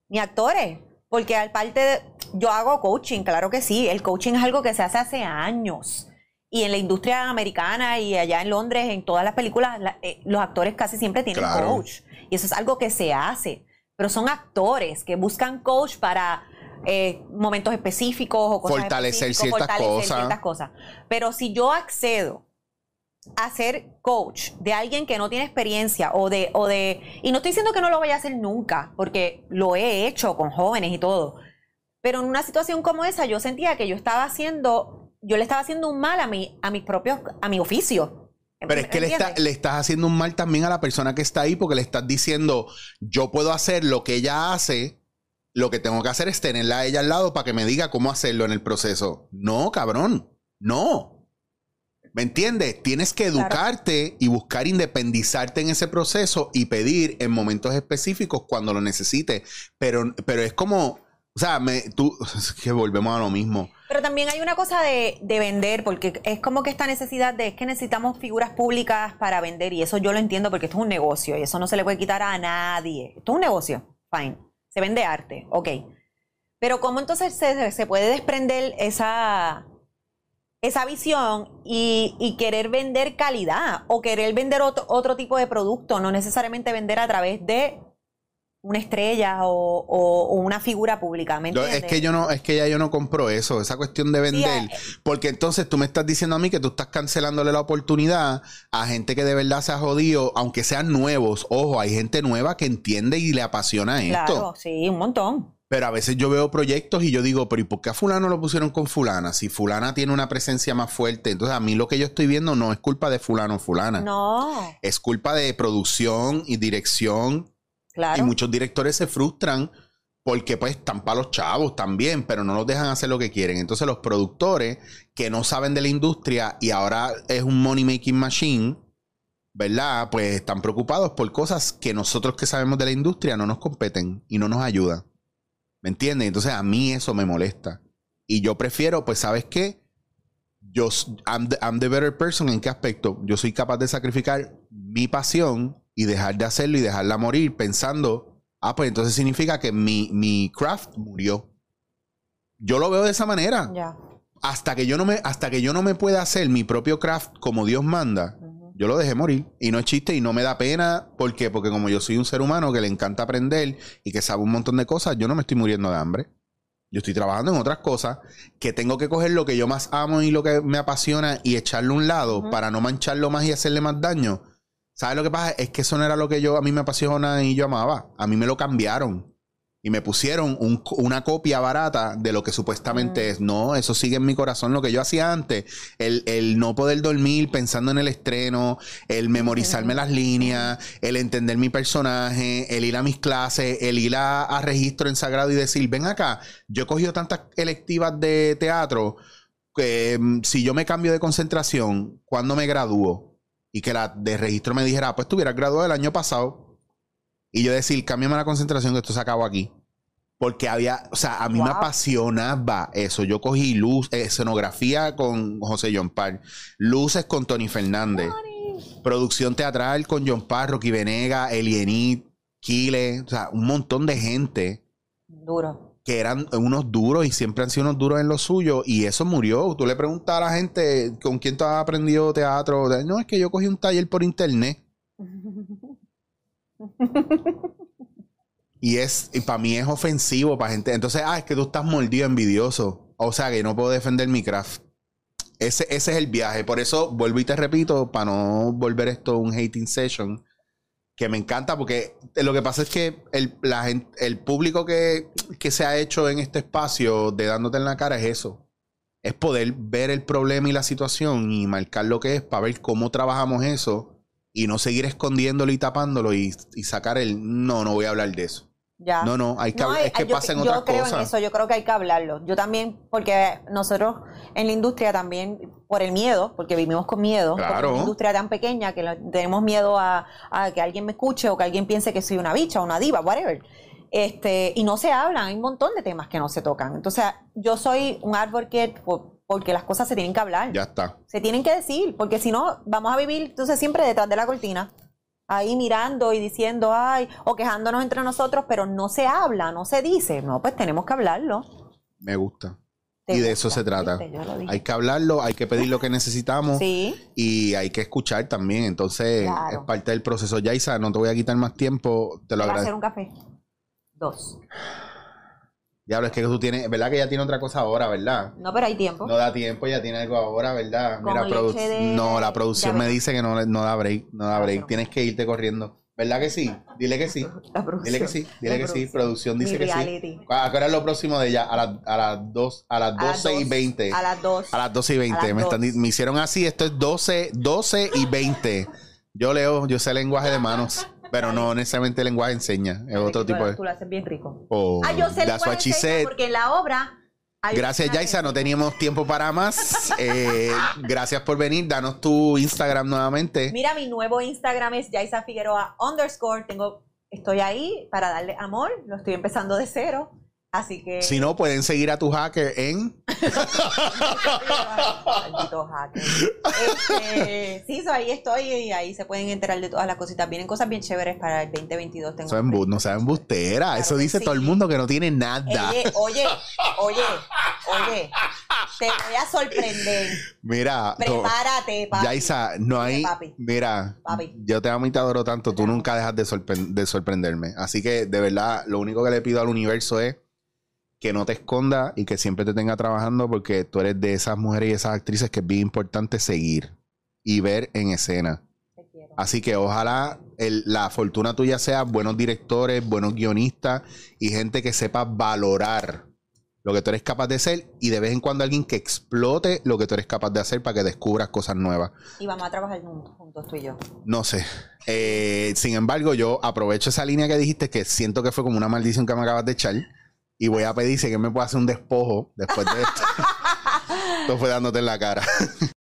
[SPEAKER 2] ni actores. Porque al parte de, yo hago coaching, claro que sí. El coaching es algo que se hace hace años. Y en la industria americana y allá en Londres, en todas las películas, eh, los actores casi siempre tienen coach. Y eso es algo que se hace. Pero son actores que buscan coach para eh, momentos específicos o cosas
[SPEAKER 1] fortalecer, ciertas, cosas.
[SPEAKER 2] ciertas cosas. Pero si yo accedo a ser coach de alguien que no tiene experiencia o de, o de, y no estoy diciendo que no lo vaya a hacer nunca, porque lo he hecho con jóvenes y todo, pero en una situación como esa yo sentía que yo estaba haciendo, yo le estaba haciendo un mal a mi, a mis propios, a mi oficio.
[SPEAKER 1] Pero es que le, le, estás haciendo un mal también a la persona que está ahí porque le estás diciendo, yo puedo hacer lo que ella hace, lo que tengo que hacer es tenerla a ella al lado para que me diga cómo hacerlo en el proceso. No, cabrón, no. ¿Me entiendes? Tienes que educarte y buscar independizarte en ese proceso y pedir en momentos específicos cuando lo necesites. Pero, pero es como, o sea, me, tú, (laughs) que volvemos a lo mismo.
[SPEAKER 2] Pero también hay una cosa de, de, vender, porque es como que esta necesidad de es que necesitamos figuras públicas para vender, y eso yo lo entiendo porque esto es un negocio y eso no se le puede quitar a nadie. Esto es un negocio, fine. Se vende arte, ok. Pero ¿cómo entonces se, se puede desprender esa, esa visión y, querer vender calidad o querer vender otro, tipo de producto, no necesariamente vender a través de una estrella o, una figura pública. ¿me
[SPEAKER 1] es que yo no, es que ya yo no compro eso, esa cuestión de vender, eh, porque entonces tú me estás diciendo a mí que tú estás cancelándole la oportunidad a gente que de verdad se ha jodido, aunque sean nuevos. Ojo, hay gente nueva que entiende y le apasiona esto. Claro,
[SPEAKER 2] sí, un montón.
[SPEAKER 1] Pero a veces yo veo proyectos y yo digo, pero ¿y por qué a fulano lo pusieron con fulana? Si fulana tiene una presencia más fuerte. Entonces a mí lo que yo estoy viendo no es culpa de fulano o fulana.
[SPEAKER 2] No.
[SPEAKER 1] Es culpa de producción y dirección. Claro. Y muchos directores se frustran porque pues están para los chavos también, pero no los dejan hacer lo que quieren. Entonces los productores que no saben de la industria y ahora es un money making machine, ¿verdad? Pues están preocupados por cosas que nosotros que sabemos de la industria no nos competen y no nos ayudan. ¿Me entiendes? Entonces a mí eso me molesta. Y yo prefiero, pues, ¿sabes qué? Yo, I'm the, better person. ¿En qué aspecto? Yo soy capaz de sacrificar mi pasión y dejar de hacerlo y dejarla morir pensando, ah, pues entonces significa que mi, mi craft murió. Yo lo veo de esa manera. Hasta que yo no me, hasta que yo no me pueda hacer mi propio craft como Dios manda, yo lo dejé morir. Y no es chiste y no me da pena. ¿Por qué? Porque como yo soy un ser humano que le encanta aprender y que sabe un montón de cosas, yo no me estoy muriendo de hambre. Yo estoy trabajando en otras cosas que tengo que coger lo que yo más amo y lo que me apasiona y echarlo a un lado para no mancharlo más y hacerle más daño. ¿Sabes lo que pasa? Es que eso no era lo que yo a mí me apasiona y yo amaba. A mí me lo cambiaron y me pusieron una copia barata de lo que supuestamente es. No, eso sigue en mi corazón lo que yo hacía antes. El, no poder dormir pensando en el estreno, el memorizarme las líneas, el entender mi personaje, el ir a mis clases, el ir a, registro en sagrado y decir, ven acá, yo he cogido tantas electivas de teatro que mm, si yo me cambio de concentración, ¿cuándo me gradúo? Y que la de registro me dijera, ah, pues tú hubieras graduado el año pasado y yo decir, cámbiame la concentración que esto se acabó aquí. Porque había, o sea, a mí me apasionaba eso. Yo cogí luz, escenografía con José John Parr, luces con Tony Fernández, producción teatral con John Parr, Rocky Venega, Elienit, Kile, o sea, un montón de gente.
[SPEAKER 2] Duro.
[SPEAKER 1] Que eran unos duros y siempre han sido unos duros en lo suyo. Y eso murió. Tú le preguntas a la gente con quién tú has aprendido teatro. No, es que yo cogí un taller por internet. (laughs) y es, y para mí es ofensivo para gente. Entonces, ah, es que tú estás mordido envidioso. O sea, que no puedo defender mi craft. ese, ese es el viaje. Por eso vuelvo y te repito, para no volver esto un hating session, que me encanta porque lo que pasa es que el, la el público que, que se ha hecho en este espacio de dándote en la cara es eso. Es poder ver el problema y la situación y marcar lo que es para ver cómo trabajamos eso y no seguir escondiéndolo y tapándolo y, y sacar el no, no voy a hablar de eso.
[SPEAKER 2] Ya.
[SPEAKER 1] No, no, hay que,
[SPEAKER 2] No,
[SPEAKER 1] es que
[SPEAKER 2] yo,
[SPEAKER 1] pasen
[SPEAKER 2] yo
[SPEAKER 1] otras
[SPEAKER 2] creo en
[SPEAKER 1] cosas.
[SPEAKER 2] eso, yo creo que hay que hablarlo. Yo también, porque nosotros en la industria también, por el miedo, porque vivimos con miedo, porque
[SPEAKER 1] Claro.
[SPEAKER 2] es una industria tan pequeña que tenemos miedo a, a que alguien me escuche o que alguien piense que soy una bicha, una diva, whatever. Este, y no se hablan, hay un montón de temas que no se tocan. Entonces, yo soy un advocate por- porque las cosas se tienen que hablar.
[SPEAKER 1] Ya está.
[SPEAKER 2] Se tienen que decir, porque si no, vamos a vivir entonces siempre detrás de la cortina. Ahí mirando y diciendo, ay, o quejándonos entre nosotros, pero no se habla, no se dice. No, pues tenemos que hablarlo.
[SPEAKER 1] Me gusta.
[SPEAKER 2] ¿Te
[SPEAKER 1] Y de
[SPEAKER 2] gusta?
[SPEAKER 1] eso se trata. Hay que hablarlo, hay que pedir lo que necesitamos
[SPEAKER 2] Sí,
[SPEAKER 1] y hay que escuchar también. Entonces,
[SPEAKER 2] Claro.
[SPEAKER 1] es parte del proceso. Yaisa, no te voy a quitar más tiempo. Te lo
[SPEAKER 2] voy a hacer
[SPEAKER 1] agradezco.
[SPEAKER 2] un café. Dos.
[SPEAKER 1] Diablo, es que tú tienes, ¿verdad? Que ya tiene otra cosa ahora, ¿verdad?
[SPEAKER 2] No, pero hay tiempo.
[SPEAKER 1] No da tiempo, ya tiene algo ahora, ¿verdad?
[SPEAKER 2] Con
[SPEAKER 1] Mira, produ-
[SPEAKER 2] leche de-
[SPEAKER 1] no, la producción me dice que no, no da break, no da
[SPEAKER 2] Ah,
[SPEAKER 1] break. Tienes que irte corriendo. ¿Verdad que sí? Dile que sí.
[SPEAKER 2] La producción.
[SPEAKER 1] Dile que sí, dile
[SPEAKER 2] La
[SPEAKER 1] que sí. Producción dice
[SPEAKER 2] Mi
[SPEAKER 1] que sí. ¿A qué hora es lo próximo de ella? A, las a las 2, a las
[SPEAKER 2] A las
[SPEAKER 1] 12 y
[SPEAKER 2] dos.
[SPEAKER 1] 20.
[SPEAKER 2] A las dos.
[SPEAKER 1] A las 12 y 20.
[SPEAKER 2] A las
[SPEAKER 1] Me, están me hicieron así. Esto es 12, 12 y 20. Yo leo, yo sé lenguaje de manos, pero no necesariamente lenguaje enseña. Es otro
[SPEAKER 2] Tú-
[SPEAKER 1] tipo de.
[SPEAKER 2] Tú lo haces bien rico.
[SPEAKER 1] Oh,
[SPEAKER 2] Ah, yo sé el
[SPEAKER 1] said.
[SPEAKER 2] porque en la obra... hay
[SPEAKER 1] Gracias, Yaisa. No teníamos tiempo para más. (laughs) Eh, gracias por venir. Danos tu Instagram nuevamente.
[SPEAKER 2] Mira, mi nuevo Instagram es Yaisa Figueroa underscore. Tengo, estoy ahí para darle amor. Lo estoy empezando de cero. Así que.
[SPEAKER 1] Si no, pueden seguir a tu hacker en.
[SPEAKER 2] Maldito hacker. Este, sí, so, ahí estoy y ahí se pueden enterar de todas las cositas. Vienen cosas bien chéveres para el 2022. Tengo
[SPEAKER 1] es embu- no sean embustera.
[SPEAKER 2] Claro
[SPEAKER 1] Eso dice todo el mundo que no tiene nada.
[SPEAKER 2] Oye, oye, oye, oye. Te voy a sorprender.
[SPEAKER 1] Mira,
[SPEAKER 2] Prepárate, papi.
[SPEAKER 1] Yaisa, no hay.
[SPEAKER 2] papi.
[SPEAKER 1] Mira,
[SPEAKER 2] Papi.
[SPEAKER 1] yo te amo y te adoro tanto. Tú nunca dejas de, sorpre- de sorprenderme. Así que, de verdad, lo único que le pido al universo es que no te esconda y que siempre te tenga trabajando porque tú eres de esas mujeres y esas actrices que es bien importante seguir y ver en escena. Así que ojalá el- la fortuna tuya sea buenos directores, buenos guionistas y gente que sepa valorar lo que tú eres capaz de hacer y de vez en cuando alguien que explote lo que tú eres capaz de hacer para que descubras cosas nuevas.
[SPEAKER 2] Y vamos a trabajar juntos, juntos tú y yo.
[SPEAKER 1] No sé. Eh, sin embargo, yo aprovecho esa línea que dijiste que siento que fue como una maldición que me acabas de echar y voy a pedir si que me puede hacer un despojo después de esto. (laughs) Esto fue dándote en la cara. (laughs)